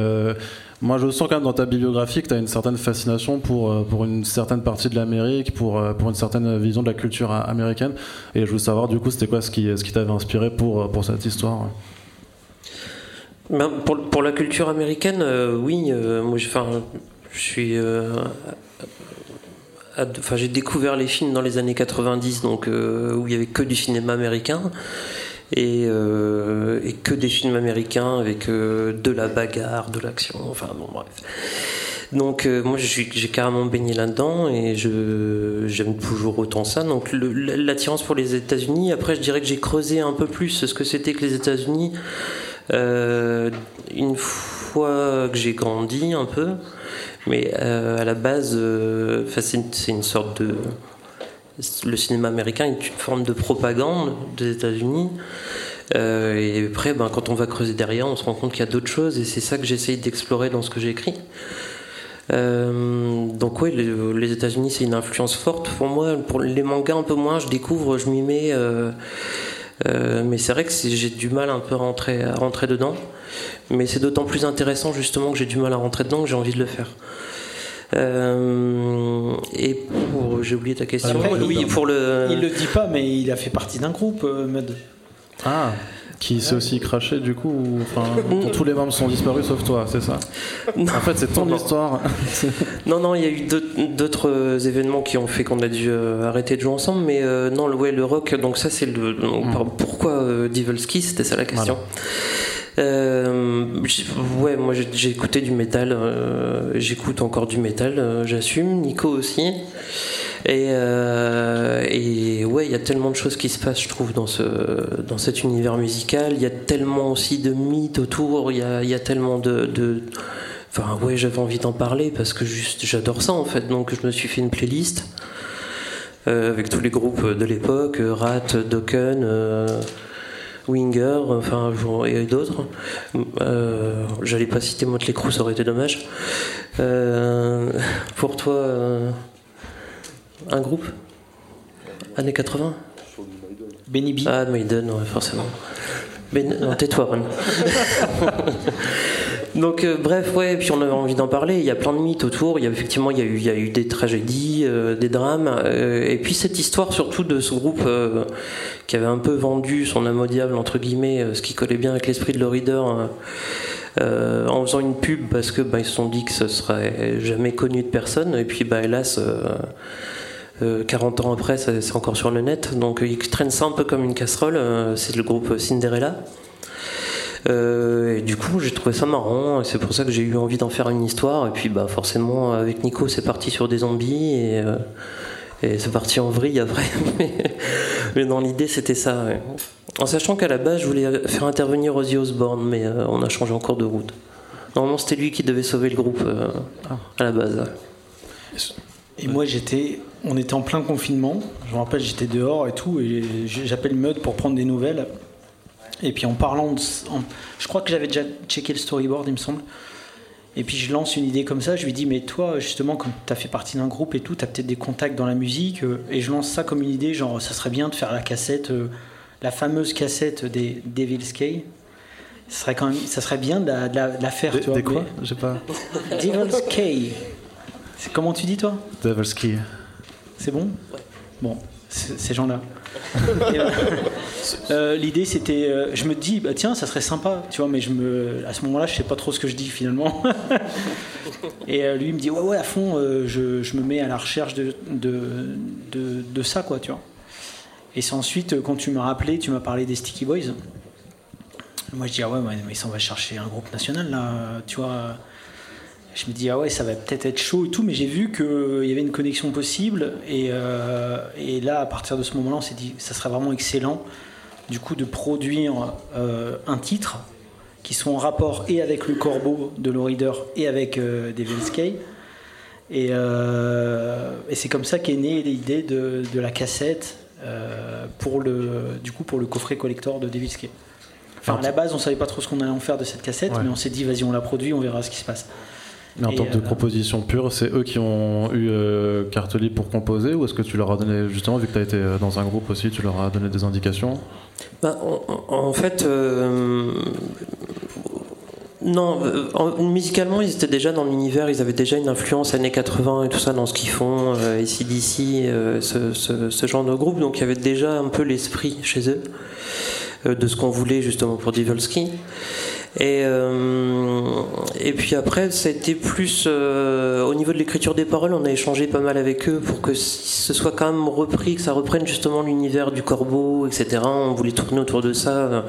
moi, je sens quand même dans ta bibliographie que tu as une certaine fascination pour, euh, pour une certaine partie de l'Amérique, pour, euh, pour une certaine vision de la culture américaine. Et je veux savoir, du coup, c'était quoi ce qui, ce qui t'avait inspiré pour, euh, pour cette histoire ben, pour, pour, la culture américaine, oui. moi, je, je suis. J'ai découvert les films dans les années 90, donc où il y avait que du cinéma américain. Euh, et, que des films américains avec euh, de la bagarre, de l'action, enfin bon bref. Donc euh, moi j'ai carrément baigné là-dedans et j'aime toujours autant ça. Donc l'attirance pour les États-Unis. Après je dirais que j'ai creusé un peu plus ce que c'était que les États-Unis une fois que j'ai grandi un peu. Mais à la base, c'est une, une, sorte de le cinéma américain est une forme de propagande des États-Unis. Euh, et après, ben, quand on va creuser derrière, on se rend compte qu'il y a d'autres choses, et c'est ça que j'essaye d'explorer dans ce que j'ai écrit. Euh, donc oui, les, États-Unis c'est une influence forte pour moi. Pour les mangas un peu moins, je découvre, je m'y mets. Euh, mais c'est vrai que j'ai du mal un peu à rentrer, à rentrer dedans. Mais c'est d'autant plus intéressant justement que j'ai du mal à rentrer dedans que j'ai envie de le faire. Et pour, j'ai oublié ta question. oui, pour le. Il le dit pas, mais il a fait partie d'un groupe, Mud. Ah qui s'est aussi craché du coup enfin, tous les membres sont disparus sauf toi, c'est ça En fait, c'est ton histoire. non, non, il y a eu d'autres euh, événements qui ont fait qu'on a dû euh, arrêter de jouer ensemble, mais euh, non, le, ouais, le rock, donc ça c'est le. Hmm. Pourquoi euh, Devilski C'était ça la question. Ouais, moi j'ai écouté du métal, j'écoute encore du métal, j'assume. Nico aussi. Et, euh, et ouais, il y a tellement de choses qui se passent, je trouve, dans, ce, dans cet univers musical. Il y a tellement aussi de mythes autour, il y a, y a tellement de. Enfin, ouais, j'avais envie d'en parler parce que juste j'adore ça en fait. Donc, je me suis fait une playlist euh, avec tous les groupes de l'époque Rat, Dokken. Euh, Winger, enfin, et d'autres. Euh, J'allais pas citer Motley Crue, ça aurait été dommage. Euh, pour toi, un groupe? Années 80 Benny B. Ah, Maiden, ouais, forcément. Ben, non, tais-toi, Donc, euh, bref, ouais, puis on avait envie d'en parler. Il y a plein de mythes autour. Il y a effectivement, il y a eu, il y a eu des tragédies, euh, des drames. Euh, et puis cette histoire, surtout, de ce groupe qui avait un peu vendu son âme au diable, entre guillemets, ce qui collait bien avec l'esprit de le reader. en faisant une pub parce que bah, ils se sont dit que ce serait jamais connu de personne et puis bah hélas 40 euh, ans après, c'est encore sur le net. Donc ils traînent ça un peu comme une casserole. C'est le groupe Cinderella. Euh, et du coup, j'ai trouvé ça marrant. C'est pour ça que j'ai eu envie d'en faire une histoire. Et puis, bah, forcément, avec Nico, c'est parti sur des zombies et, c'est parti en vrille après. mais dans l'idée, c'était ça. En sachant qu'à la base, je voulais faire intervenir Ozzy Osbourne, mais on a changé encore de route. Normalement, c'était lui qui devait sauver le groupe à la base. Et moi, j'étais, on était en plein confinement. Je me rappelle, j'étais dehors et tout, et j'appelle Mud pour prendre des nouvelles. Et puis en parlant, de, je crois que j'avais déjà checké le storyboard, il me semble. Et puis je lance une idée comme ça, je lui dis, mais toi, justement, comme tu as fait partie d'un groupe et tout, tu as peut-être des contacts dans la musique. Euh, et je lance ça comme une idée, genre, ça serait bien de faire la cassette, euh, la fameuse cassette des Devil's Cay. Ça serait, quand même, ça serait bien de la, faire, tu vois. Des quoi J'ai pas. Devil's Cay. Comment tu dis toi? Devil's Key. C'est bon? Bon, ces gens-là. Euh, l'idée c'était, euh, je me dis, bah, tiens, ça serait sympa, tu vois, mais je me, à ce moment-là, je sais pas trop ce que je dis finalement. et euh, lui il me dit, ouais, ouais, à fond, je, je, me mets à la recherche de, de, de, ça, quoi, tu vois. Et c'est ensuite, quand tu m'as rappelé, tu m'as parlé des Sticky Boys. Moi je dis, ah ouais, mais ça, on va chercher un groupe national là, tu vois je me dis ah ouais ça va peut-être être chaud et tout mais j'ai vu qu'il y avait une connexion possible et, euh, et, là à partir de ce moment-là on s'est dit ça serait vraiment excellent du coup de produire euh, un titre qui soit en rapport et avec le corbeau de Lorider et avec euh, Devil's Cay et, euh, et c'est comme ça qu'est née l'idée de, de, la cassette pour le du coup pour le coffret collector de Devil's Cay Enfin, à la base, on savait pas trop ce qu'on allait en faire de cette cassette, mais on s'est dit, vas-y, on la produit, on verra ce qui se passe. Mais en tant que de composition euh, pure, c'est eux qui ont eu euh, carte libre pour composer ou est-ce que tu leur as donné, justement, vu que tu as été euh, dans un groupe aussi, tu leur as donné des indications? Bah, en, fait, non, musicalement, ils étaient déjà dans l'univers, ils avaient déjà une influence années 80 et tout ça dans ce qu'ils font, ici d'ici, ce, ce, genre de groupe, donc il y avait déjà un peu l'esprit chez eux de ce qu'on voulait justement pour Devilski. Et, euh, et puis après, été plus euh, au niveau de l'écriture des paroles, on a échangé pas mal avec eux pour que ce soit quand même repris, que ça reprenne justement l'univers du corbeau, etc. On voulait tourner autour de ça,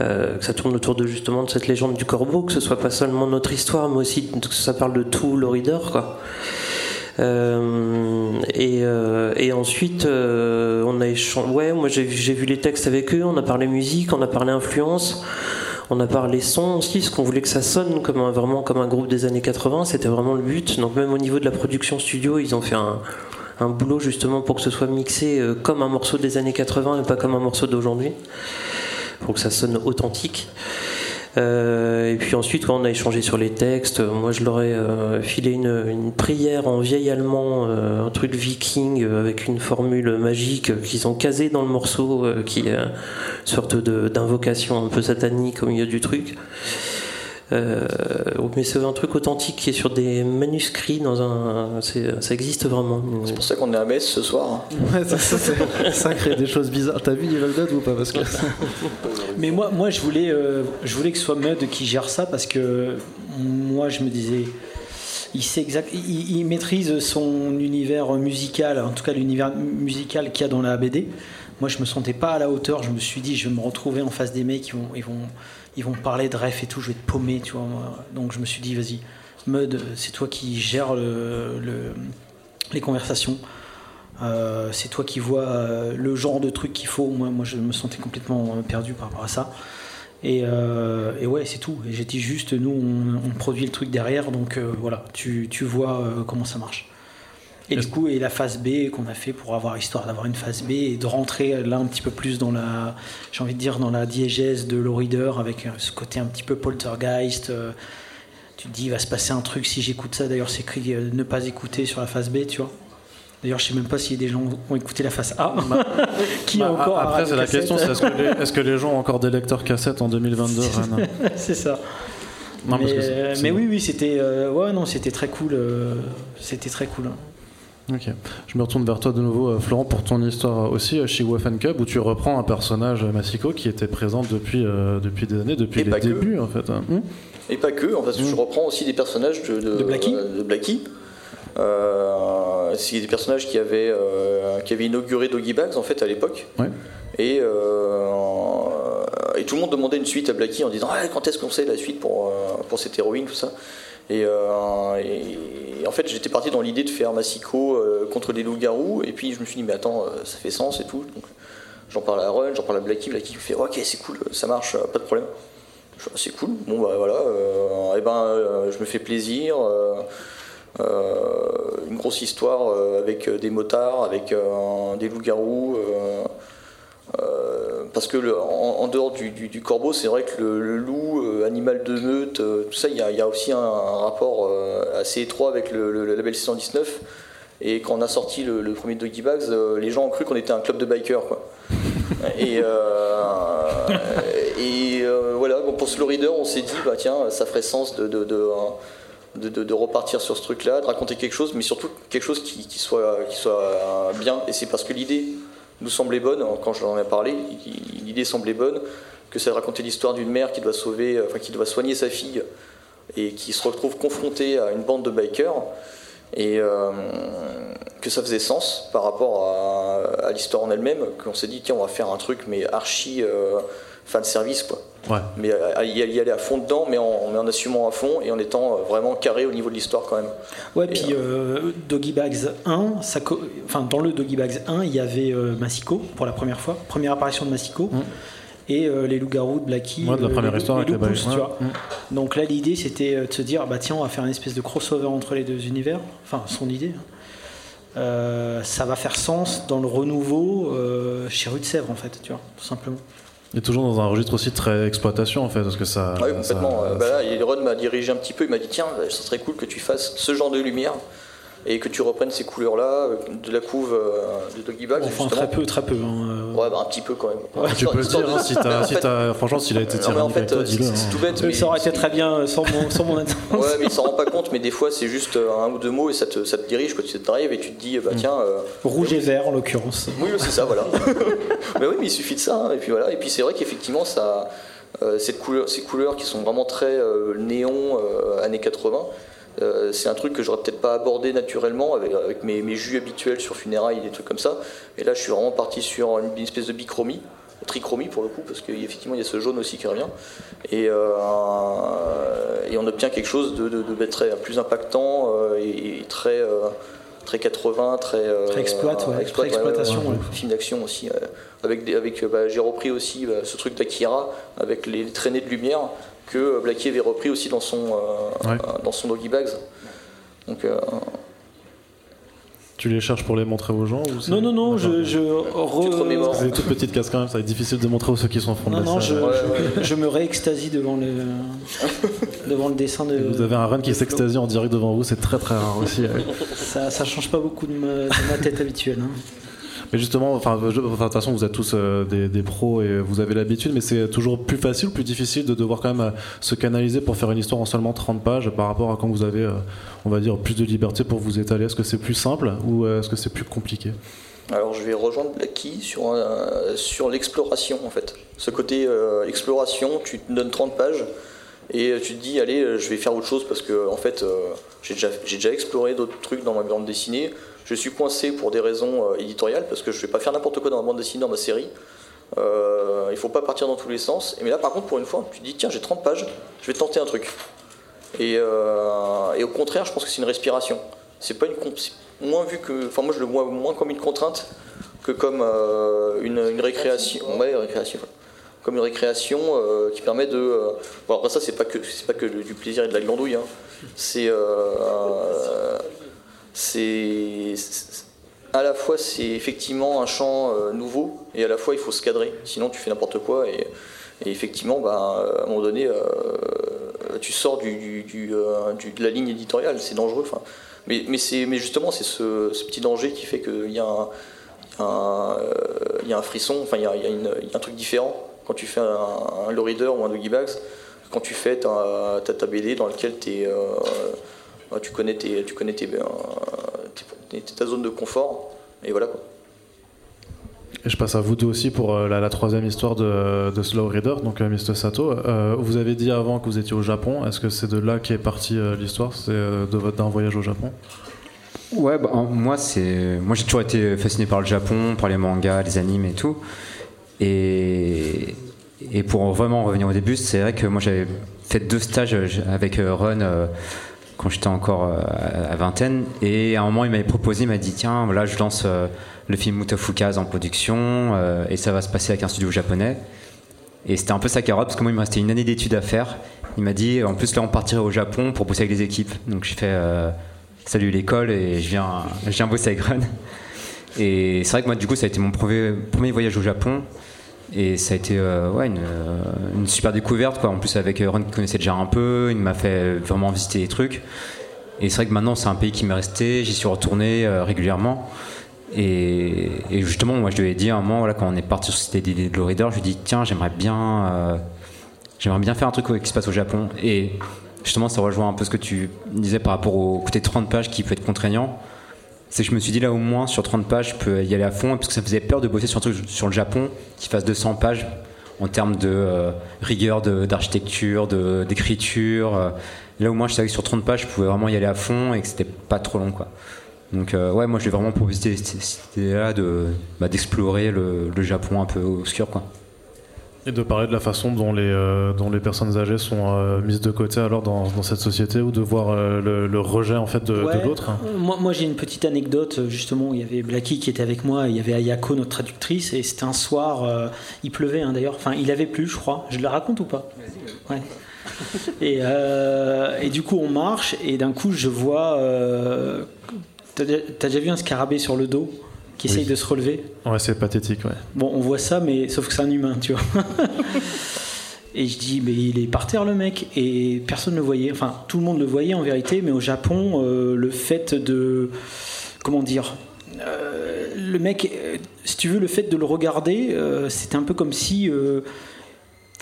euh, que ça tourne autour de justement de cette légende du corbeau, que ce soit pas seulement notre histoire, mais aussi que ça parle de tout le reader, quoi. Euh, et, euh, et, ensuite, euh, on a échangé. Ouais, moi j'ai vu les textes avec eux, on a parlé musique, on a parlé influence. On a parlé son aussi, parce qu'on voulait que ça sonne comme vraiment comme un groupe des années 80, c'était vraiment le but. Donc même au niveau de la production studio, ils ont fait un, un boulot justement pour que ce soit mixé euh, comme un morceau des années 80 et pas comme un morceau d'aujourd'hui, pour que ça sonne authentique. Euh, et puis ensuite, quand on a échangé sur les textes, euh, moi je leur ai euh, filé une, une, prière en vieil allemand, un truc viking avec une formule magique qu'ils ont casé dans le morceau, qui est une sorte d'invocation un peu satanique au milieu du truc. Euh, mais c'est un truc authentique qui est sur des manuscrits dans un. Ça existe vraiment. C'est pour ça qu'on est à Metz ce soir. Ouais, ça, ça, ça, crée des choses bizarres. T'as vu Evil Dead ou pas parce que... Mais moi, moi je, voulais, euh, je voulais que ce soit Mud qui gère ça parce que moi je me disais. Il, sait exact, il, il maîtrise son univers musical, en tout cas l'univers musical qu'il y a dans la BD. Moi, je me sentais pas à la hauteur. Je me suis dit, je vais me retrouver en face des mecs qui vont, ils vont, ils vont parler de ref et tout, je vais te paumer, tu vois. Donc je me suis dit, vas-y, Mud, c'est toi qui gères le, le, les conversations. Euh, c'est toi qui vois euh, le genre de truc qu'il faut. Moi, moi, je me sentais complètement perdu par rapport à ça. Et, euh, ouais, c'est tout. Et j'ai dit juste, nous, on, on, produit le truc derrière, donc euh, voilà, tu, tu vois euh, comment ça marche. Et du coup, et la phase B qu'on a fait pour avoir histoire d'avoir une phase B et de rentrer là un petit peu plus dans la, j'ai envie de dire dans la diégèse de Low Reader avec ce côté un petit peu poltergeist. Euh, tu te dis, il va se passer un truc si j'écoute ça. D'ailleurs, c'est écrit euh, ne pas écouter sur la phase B, tu vois. D'ailleurs, je sais même pas si des gens ont écouté la face A. Bah, qui bah, encore Après, c'est la question c'est est-ce que, les, est-ce que les gens ont encore des lecteurs cassettes en 2022 C'est ça. Non, mais, euh, mais, oui, oui, c'était euh, ouais, non, c'était très cool. Euh, c'était très cool. Hein. Ok. Je me retourne vers toi de nouveau, Florent, pour ton histoire aussi chez Waffen Cub, où tu reprends un personnage Massico qui était présent depuis, euh, depuis des années, depuis Et les débuts, en fait. Mmh. Et pas que, en fait, mmh. je reprends aussi des personnages de, de, de Blackie. Euh, de Blackie. Euh, c'est des personnages qui avaient, euh, qui avaient inauguré Doggy Bags en fait à l'époque. Ouais. Et, euh, et, tout le monde demandait une suite à Blackie en disant ah, quand est-ce qu'on sait la suite pour, pour cette héroïne, tout ça? Et, euh, en fait, j'étais parti dans l'idée de faire Massico euh, contre des loups-garous. Et puis je me suis dit, mais attends, euh, ça fait sens et tout. Donc j'en parle à Run, j'en parle à. Blackie me fait, ok, c'est cool, ça marche, pas de problème. Je fais, c'est cool. Bon, bah voilà. et ben, je me fais plaisir. une grosse histoire avec des motards, avec des loups-garous. Euh, parce que le, en, en, dehors du, du, du corbeau, c'est vrai que le, le loup, euh, animal de meute, euh, tout ça, il y, y, a aussi un, un rapport assez étroit avec le, label 619. Et quand on a sorti le, premier Doggy Bags, les gens ont cru qu'on était un club de bikers. Quoi. et, et voilà, bon, pour Slow Reader, on s'est dit, bah tiens, ça ferait sens de, de, de de, de, de, repartir sur ce truc-là, de raconter quelque chose, mais surtout quelque chose qui, qui soit, qui soit bien. Et c'est parce que l'idée nous semblait bonne, quand j'en ai parlé, l'idée semblait bonne, que ça racontait l'histoire d'une mère qui doit sauver, enfin qui doit soigner sa fille et qui se retrouve confrontée à une bande de bikers et euh, que ça faisait sens par rapport à, à l'histoire en elle-même, qu'on s'est dit tiens on va faire un truc mais archi euh, fan service quoi. Ouais. Mais à, y aller à fond dedans, mais en, mais en, assumant à fond et en étant vraiment carré au niveau de l'histoire quand même. Ouais, et puis euh, Doggy Bags 1, ça enfin, dans le Doggy Bags 1, il y avait euh, Massico pour la première fois, première apparition de Massico. Mmh. Et euh, les loups-garous de Blackie, ouais, de la première les, histoire les avec tu vois. Mmh. Donc là, l'idée c'était de se dire, bah tiens, on va faire une espèce de crossover entre les deux univers. Enfin, son idée. Euh, ça va faire sens dans le renouveau euh, chez Rue de Sèvres, en fait, tu vois, tout simplement. Et toujours dans un registre aussi très exploitation en fait, parce que ça. Oui, complètement. Ça, bah là, Ron m'a dirigé un petit peu, il m'a dit tiens, ça serait cool que tu fasses ce genre de lumière et que tu reprennes ces couleurs-là de la couve de Doggy Bag. Enfin, très peu, très peu. Hein. Ouais, bah, un petit peu quand même. Ouais, tu peux le dire, hein, si t'as, si as, franchement, s'il a été tiré en fait, toi, dis-le. C'est tout bête. Mais ça aurait été très bien sans mon, sans mon intention. ouais, mais il s'en rend pas compte, mais des fois, c'est juste un ou deux mots et ça te, ça te dirige, quoi. Tu t'arrives et tu te dis, bah tiens. Euh, Rouge et vert en l'occurrence. Oui, c'est ça, voilà. mais oui, mais il suffit de ça. Hein, et puis voilà. Et puis c'est vrai qu'effectivement, ça. Euh, cette couleur, ces couleurs qui sont vraiment très euh, néon années 80, euh, c'est un truc que j'aurais peut-être pas abordé naturellement avec, avec mes, mes, jus habituels sur funérailles et des trucs comme ça. Et là, je suis vraiment parti sur une, une espèce de bichromie, trichromie pour le coup, parce qu'effectivement, il y a ce jaune aussi qui revient. Et, euh, et on obtient quelque chose de, de, de très plus impactant euh, et, et, très. Très 80, très, très exploit, ouais. exploit, très exploitation, ouais, ouais, film d'action aussi. avec, des, avec bah, j'ai repris aussi bah, ce truc d'Akira avec les traînées de lumière que Blackie avait repris aussi dans son, euh, ouais. dans son Doggy Bags. Donc, euh, Tu les cherches pour les montrer aux gens ou Non, non, non, je, je re-. C'est des toutes petites cases quand même, ça va être difficile de montrer aux ceux qui sont en front de Non, la non, je. Ouais, je- je me réextasie devant le, devant le dessin de. Vous avez un run qui s'extasie en direct devant vous, c'est très très rare aussi. ouais. Ça, ça change pas beaucoup de ma, de ma tête habituelle. hein. Mais justement, enfin, de toute façon, vous êtes tous euh, des, pros et vous avez l'habitude, mais c'est toujours plus facile, plus difficile de devoir quand même euh, se canaliser pour faire une histoire en seulement 30 pages par rapport à quand vous avez, euh, on va dire, plus de liberté pour vous étaler. Est-ce que c'est plus simple ou est-ce que c'est plus compliqué? Alors je vais rejoindre Blacky sur, sur l'exploration en fait. Ce côté exploration, tu te donnes 30 pages et tu te dis allez je vais faire autre chose parce que en fait j'ai déjà, déjà exploré d'autres trucs dans ma bande dessinée. Je suis coincé pour des raisons euh, éditoriales parce que je vais pas faire n'importe quoi dans ma bande dessinée, dans ma série. Euh, il faut pas partir dans tous les sens. Et mais là par contre pour une fois tu te dis tiens j'ai 30 pages, je vais tenter un truc. Et, euh, et au contraire je pense que c'est une respiration. C'est pas une moins vu que, enfin moi je le vois moins comme une contrainte que comme euh, une, une récréation. Ouais, récréation. Comme une récréation qui permet de. bon après ça c'est pas que c'est pas que du plaisir et de la glandouille. hein. C'est euh, c'est à la fois c'est effectivement un champ euh, nouveau et à la fois il faut se cadrer. Sinon tu fais n'importe quoi et, effectivement ben, à un moment donné euh, tu sors du, euh, de la ligne éditoriale. C'est dangereux. Enfin, mais, mais, mais justement, c'est ce, petit danger qui fait qu'il y a un, un, euh, y a un frisson, enfin, il y a, y y a un truc différent quand tu fais un, un ou un doggy bags, quand tu fais ta, ta, ta BD dans laquelle euh, bah, tu connais, tes, tu connais tes, euh, tes- tes- ta zone de confort, et voilà quoi. Et je passe à vous deux aussi pour euh, la, la troisième histoire de, de Slow Reader, donc euh, Mr. Sato. Euh, vous avez dit avant que vous étiez au Japon. Est-ce que c'est de là qu'est partie euh, l'histoire? C'est euh, de votre d'un voyage au Japon? Ouais, bah, moi, c'est, moi j'ai toujours été fasciné par le Japon, par les mangas, les animes et tout. Et, et pour vraiment revenir au début, c'est vrai que moi j'avais fait deux stages avec Ron euh, quand j'étais encore euh, à vingtaine. Et à un moment, il m'avait proposé, il m'a dit Tiens, voilà, je lance euh, le film Mutafukaz en production euh, et ça va se passer avec un studio japonais. Et c'était un peu sa carotte parce que moi, il me restait une année d'études à faire. Il m'a dit En plus, là, on partirait au Japon pour bosser avec les équipes. Donc j'ai fait. salut l'école et je viens, je viens bosser avec Ron. Et c'est vrai que moi, du coup, ça a été mon premier voyage au Japon. Et ça a été euh, ouais, une, euh, une super découverte. Quoi. En plus, avec euh, Ron qui connaissait déjà un peu, il m'a fait vraiment visiter les trucs. Et c'est vrai que maintenant, c'est un pays qui m'est resté. J'y suis retourné régulièrement. Et, justement, moi, je lui ai dit à un moment, voilà, quand on est parti sur cette idée de Reader, je lui ai dit tiens, j'aimerais bien, j'aimerais bien faire un truc qui se passe au Japon. Et justement, ça rejoint un peu ce que tu disais par rapport au côté 30 pages qui peut être contraignant. C'est que je me suis dit là au moins sur 30 pages, je peux y aller à fond parce que ça me faisait peur de bosser sur un truc sur le Japon qui fasse 200 pages en termes de euh, rigueur d'architecture, d'écriture. euh. Là au moins je savais que sur 30 pages je pouvais vraiment y aller à fond et que c'était pas trop long quoi. Donc euh, ouais moi je vais vraiment cette cette idée-là de bah, d'explorer le, le Japon un peu obscur quoi. Et de parler de la façon dont les, euh, dont les personnes âgées sont euh, mises de côté alors dans, dans cette société ou de voir euh, le, le rejet en fait de, l'autre. Moi, moi j'ai une petite anecdote, justement, il y avait Blacky qui était avec moi, il y avait Ayako, notre traductrice, et c'était un soir, euh, il pleuvait hein, d'ailleurs, enfin il avait plu, je crois. Je le raconte ou pas? Ouais. Et, euh, et du coup, on marche, et d'un coup, je vois. euh, t'as déjà vu un scarabée sur le dos? Qui essaye de se relever Ouais, c'est pathétique, ouais. Bon, on voit ça, mais sauf que c'est un humain, tu vois. Et je dis, mais il est par terre le mec, et personne ne le voyait. Enfin, tout le monde le voyait en vérité, mais au Japon, euh, le fait de. Comment dire euh, Le mec, euh, si tu veux, le fait de le regarder, euh, c'était un peu comme si.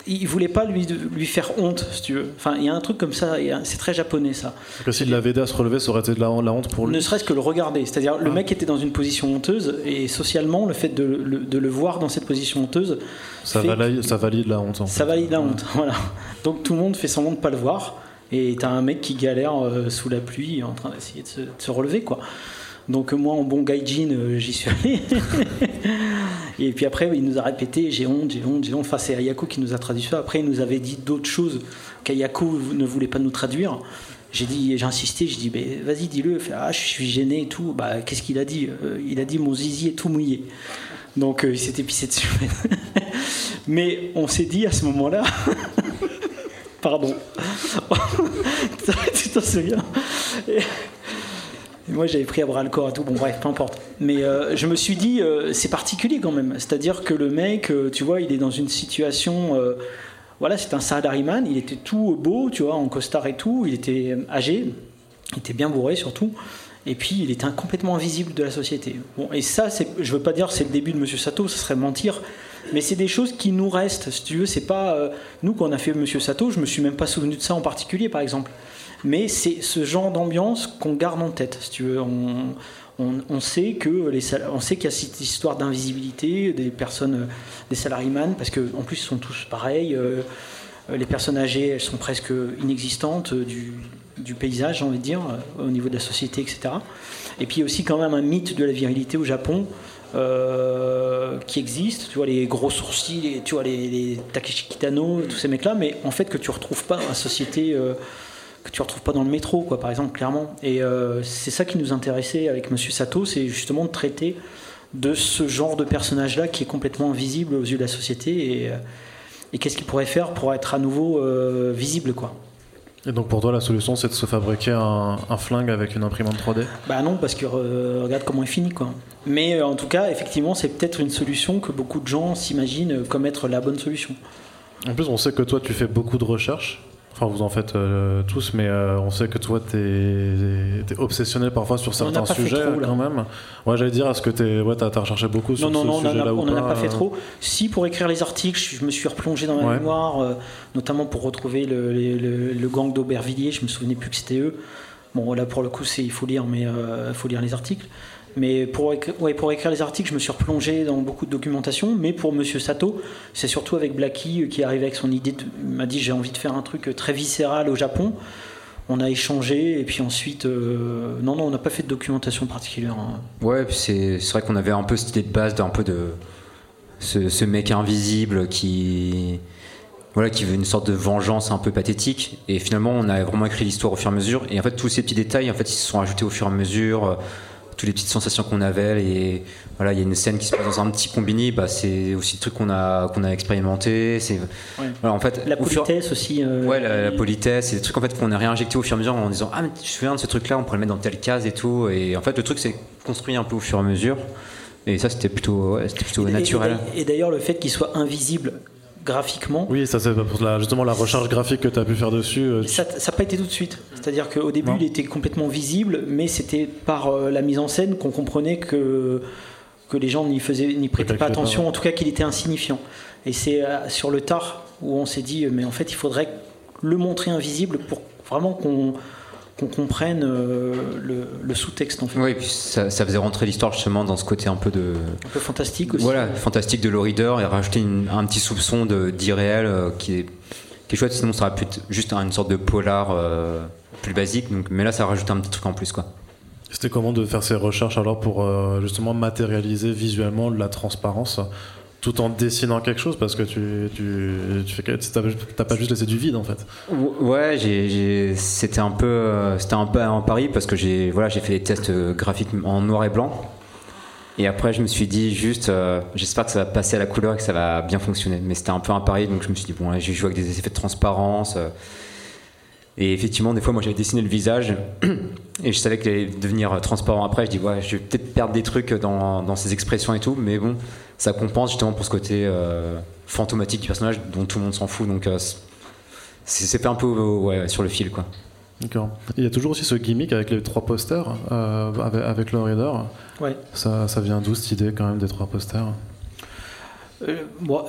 Il voulait pas lui, lui faire honte, si tu veux. Enfin, il y a un truc comme ça, c'est très japonais ça. Que s'il l'avait aidé à se relever, ça aurait été de la, la honte pour lui. Ne serait-ce que le regarder. C'est-à-dire, le Ah. mec était dans une position honteuse, et socialement, le fait de, le- de le voir dans cette position honteuse, Ça valide, ça valide la honte. en ça fait. valide la honte. Voilà. Donc tout le monde fait semblant de pas le voir, et t'as un mec qui galère euh, sous la pluie, en train d'essayer de de se relever, quoi. Donc moi, en bon gaijin, euh, j'y suis allé. et puis après, il nous a répété j'ai honte, j'ai honte, j'ai honte. Enfin, c'est Ayako qui nous a traduit ça. Après, il nous avait dit d'autres choses qu'Ayako ne voulait pas nous traduire. J'ai dit, j'ai insisté, j'ai dit, mais vas-y, dis-le. Ah, je suis gêné et tout. Bah, qu'est-ce qu'il a dit? Euh, Il a dit, mon zizi est tout mouillé. Donc, euh, il s'était pissé dessus. mais on s'est dit à ce moment-là, pardon, tu t'en souviens? Moi, j'avais pris à bras le corps et tout. Bon, bref, peu importe. Mais euh, je me suis dit, euh, c'est particulier quand même. C'est-à-dire que le mec, euh, tu vois, il est dans une situation. voilà, c'est un salaryman. Il était tout beau, tu vois, en costard et tout. Il était âgé. Il était bien bourré surtout. Et puis, il était complètement invisible de la société. Bon, et ça, je veux pas dire c'est le début de Monsieur Sato, ce serait mentir. Mais c'est des choses qui nous restent. Si tu veux, c'est pas. nous, quand on a fait Monsieur Sato, je me suis même pas souvenu de ça en particulier, par exemple. Mais c'est ce genre d'ambiance qu'on garde en tête. Si tu veux, on, on, sait que les, on sait qu'il y a cette histoire d'invisibilité des personnes, des salaryman, parce que en plus, ils sont tous pareils. euh, les personnes âgées, elles sont presque inexistantes euh, du, du paysage, j'ai envie de dire, euh, au niveau de la société, etc. Et puis il y a aussi quand même un mythe de la virilité au Japon qui existe. Tu vois les gros sourcils, les- tu vois les, Takeshi Kitano, tous ces mecs-là, mais en fait que tu retrouves pas dans la société. Que tu retrouves pas dans le métro, quoi, par exemple, clairement. Et euh, c'est ça qui nous intéressait avec Monsieur Sato, c'est justement de traiter de ce genre de personnage-là qui est complètement invisible aux yeux de la société et, euh, et qu'est-ce qu'il pourrait faire pour être à nouveau euh, visible, quoi. Et donc pour toi, la solution, c'est de se fabriquer un, un flingue avec une imprimante 3D Bah non, parce que euh, regarde comment il finit, quoi. Mais en tout cas, effectivement, c'est peut-être une solution que beaucoup de gens s'imaginent comme être la bonne solution. En plus, on sait que toi, tu fais beaucoup de recherches. Enfin, vous en faites euh, tous, mais euh, on sait que toi, t'es es obsessionnel parfois sur certains sujets trop, quand même. Ouais, j'allais dire, est-ce que t'es, ouais, t'as as recherché beaucoup sur Non, non, ce non, sujet-là ou on n'en a pas fait euh trop. Si, pour écrire les articles, je me suis replongé dans ma Ouais. mémoire, euh, notamment pour retrouver le, les- le- le gang d'Aubervilliers. Je me souvenais plus que c'était eux. Bon, là, pour le coup, il faut lire, mais il faut lire les articles. Mais pour, écri- ouais, pour écrire les articles, je me suis replongé dans beaucoup de documentation. Mais pour Monsieur Sato, c'est surtout avec Blackie euh, qui est arrivé avec son idée. il m'a dit j'ai envie de faire un truc euh, très viscéral au Japon. On a échangé et puis ensuite, euh, non, non, on n'a pas fait de documentation particulière. hein. Ouais, c'est vrai qu'on avait un peu cette idée de base d'un peu de ce, ce mec invisible qui voilà qui veut une sorte de vengeance un peu pathétique et finalement on a vraiment écrit l'histoire au fur et à mesure et en fait tous ces petits détails en fait ils se sont ajoutés au fur et à mesure toutes les petites sensations qu'on avait et voilà il y a une scène qui se passe dans un petit combini bah c'est aussi le truc qu'on a qu'on a expérimenté c'est Ouais. voilà en fait La fur- politesse aussi. euh, Ouais, la, la politesse, c'est des trucs en fait qu'on a réinjecté au fur et à mesure en disant ah mais tu te souviens de ce truc-là, on pourrait le mettre dans telle case et tout. Et en fait le truc c'est construit un peu au fur et à mesure. Et ça c'était plutôt, ouais, c'était plutôt et- naturel. Et, d'ailleurs, le fait qu'il soit invisible graphiquement, Oui, ça c'est pour la, justement la recherche graphique que tu as pu faire dessus. euh, ça n'a pas été tout de suite. C'est-à-dire qu'au début, Non. il était complètement visible, mais c'était par euh, la mise en scène qu'on comprenait que, que les gens n'y prêtaient pas attention, en tout cas qu'il était insignifiant. Et c'est euh, sur le tard où on s'est dit, mais en fait, il faudrait le montrer invisible pour vraiment qu'on qu'on comprenne euh, le, le sous-texte, en fait. Oui, et puis ça, ça faisait rentrer l'histoire justement dans ce côté un peu de Un peu fantastique aussi. voilà fantastique de l'horreur et rajouter une- un petit soupçon de d'irréel euh, qui est qui est chouette. Sinon ça aurait pu être juste une sorte de polar euh, plus basique. Donc, mais là ça rajoute un petit truc en plus quoi. C'était comment de faire ces recherches alors pour euh, justement matérialiser visuellement de la transparence? Tout en dessinant quelque chose parce que tu, tu, tu fais t'as pas juste laissé du vide en fait. Ouais, j'ai- j'ai- c'était un peu, euh, c'était un peu un pari parce que j'ai, voilà, j'ai fait des tests euh, graphiques en noir et blanc. Et après, je me suis dit juste, euh, j'espère que ça va passer à la couleur et que ça va bien fonctionner. Mais c'était un peu un pari, donc je me suis dit bon, allez, j'ai joué avec des effets de transparence. Et effectivement, des fois, moi, j'avais dessiné le visage et je savais qu'il allait devenir transparent après. Je dis ouais, je vais peut-être perdre des trucs dans, dans ces expressions et tout, mais bon, ça compense justement pour ce côté euh, fantomatique du personnage dont tout le monde s'en fout. Donc euh, c'est c'est fait un peu euh, ouais, sur le fil quoi. D'accord. Il y a toujours aussi ce gimmick avec les trois posters euh, avec, avec le reader. Ouais. Ça, ça vient d'où cette idée quand même des trois posters? Euh, bon,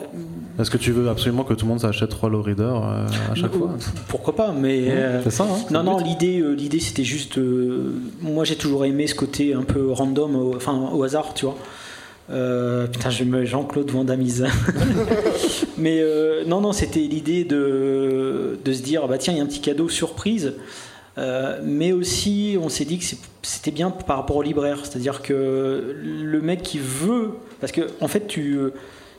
Est-ce que tu veux absolument que tout le monde s'achète trois low readers euh, à chaque fois Pourquoi pas, mais. euh, C'est ça, hein non, non, l'idée, euh, l'idée c'était juste. euh, moi j'ai toujours aimé ce côté un peu random, au- enfin au hasard, tu vois. Euh, putain, je me Jean-Claude Vandamise. mais euh, non, non, c'était l'idée de, de se dire bah tiens, il y a un petit cadeau surprise. Euh, mais aussi, on s'est dit que c'était bien par rapport au libraire, c'est-à-dire que le mec qui veut, parce que en fait, tu, euh,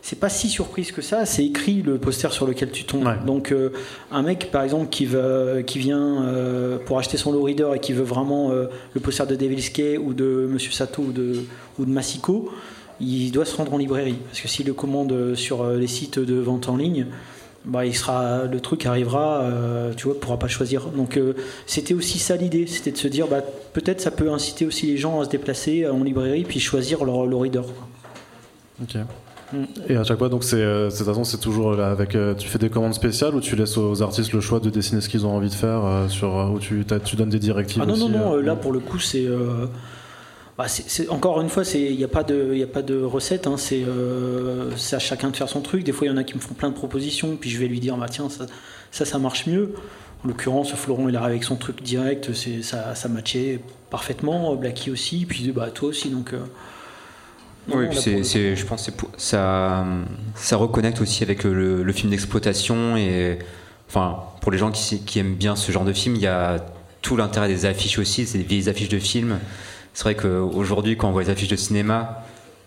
c'est pas si surprise que ça, c'est écrit le poster sur lequel tu tombes. Ouais. Donc, euh, un mec, par exemple, qui, veut, qui vient euh, pour acheter son low reader et qui veut vraiment euh, le poster de Devil's Key ou de Monsieur Sato ou de, ou de Masiko, il doit se rendre en librairie. Parce que s'il le commande sur les sites de vente en ligne, bah, il sera, le truc arrivera, euh, tu vois, pourra pas choisir. Donc euh, c'était aussi ça l'idée, c'était de se dire, bah, peut-être ça peut inciter aussi les gens à se déplacer en librairie puis choisir leur, leur reader. Ok. Mm. Et à chaque fois, donc c'est, de toute façon, c'est toujours là avec. tu fais des commandes spéciales ou tu laisses aux artistes le choix de dessiner ce qu'ils ont envie de faire, sur où tu, tu donnes des directives. Ah non aussi, non non, là pour le coup c'est bah, encore une fois, il n'y a, pas de, a pas de recette, hein, euh, c'est à chacun de faire son truc. Des fois, il y en a qui me font plein de propositions, puis je vais lui dire bah, tiens, ça, ça, ça marche mieux. En l'occurrence, Florent, il arrive avec son truc direct, ça, ça matchait parfaitement. Blacky aussi, puis bah, toi aussi. Donc, euh, oui, c'est, je pense que ça, ça reconnecte aussi avec le, film d'exploitation. Et enfin, pour les gens qui, qui, aiment bien ce genre de film, il y a tout l'intérêt des affiches aussi, c'est des vieilles affiches de films. C'est vrai qu'aujourd'hui, quand on voit les affiches de cinéma,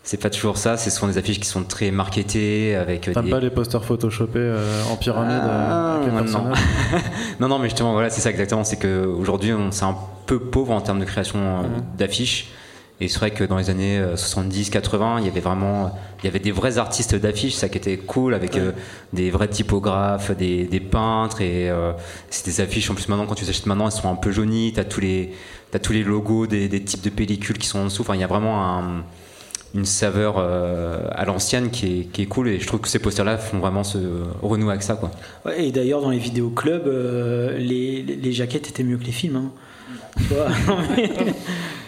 c'est pas toujours ça. Ce sont des affiches qui sont très marketées avec. T'aimes pas les posters photoshopés euh, en pyramide ah, euh, non. non, non, mais justement, voilà, c'est ça exactement. C'est qu'aujourd'hui, c'est un peu pauvre en termes de création euh, mhm. d'affiches. Et c'est vrai que dans les années 70-80, il y avait vraiment, il y avait des vrais artistes d'affiches, ça qui était cool, avec des vrais typographes, des, peintres, et c'est des affiches. En plus, maintenant, quand tu les achètes maintenant, elles sont un peu jaunies. T'as tous les, T'as tous les logos des, types de pellicules qui sont en dessous. Enfin, il y a vraiment une saveur euh, à l'ancienne qui est, cool et je trouve que ces posters-là font vraiment se renouer avec ça. Quoi. et d'ailleurs, dans les vidéoclubs, euh, les, les, jaquettes étaient mieux que les films. Hein.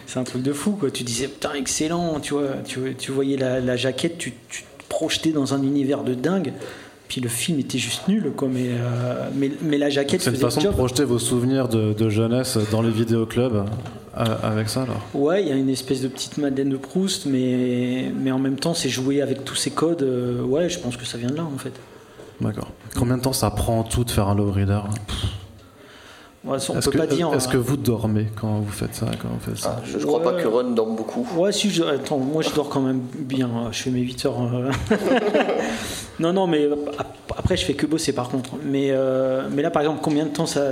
c'est un truc de fou. Quoi. Tu disais, putain, excellent. Tu, vois, tu, voyais la, jaquette, tu, tu te projetais dans un univers de dingue. Puis le film était juste nul, quoi, mais, euh, mais, mais, la jaquette. C'est une façon de projeter vos souvenirs de, jeunesse dans les vidéoclubs euh, avec ça, alors Ouais, il y a une espèce de petite Madeleine de Proust, mais, mais en même temps, c'est jouer avec tous ces codes. Euh, ouais, je pense que ça vient de là, en fait. D'accord. Combien de temps ça prend tout de faire un low reader est-ce que, Est-ce que vous dormez quand vous faites ça, quand vous faites ça ah, Je ne crois pas que Ron dorme beaucoup. Ouais, si, je, attends, moi je dors quand même bien. Je fais mes 8 heures. Euh. non, non, mais après je fais que bosser par contre. Mais, euh, mais là, par exemple, combien de temps ça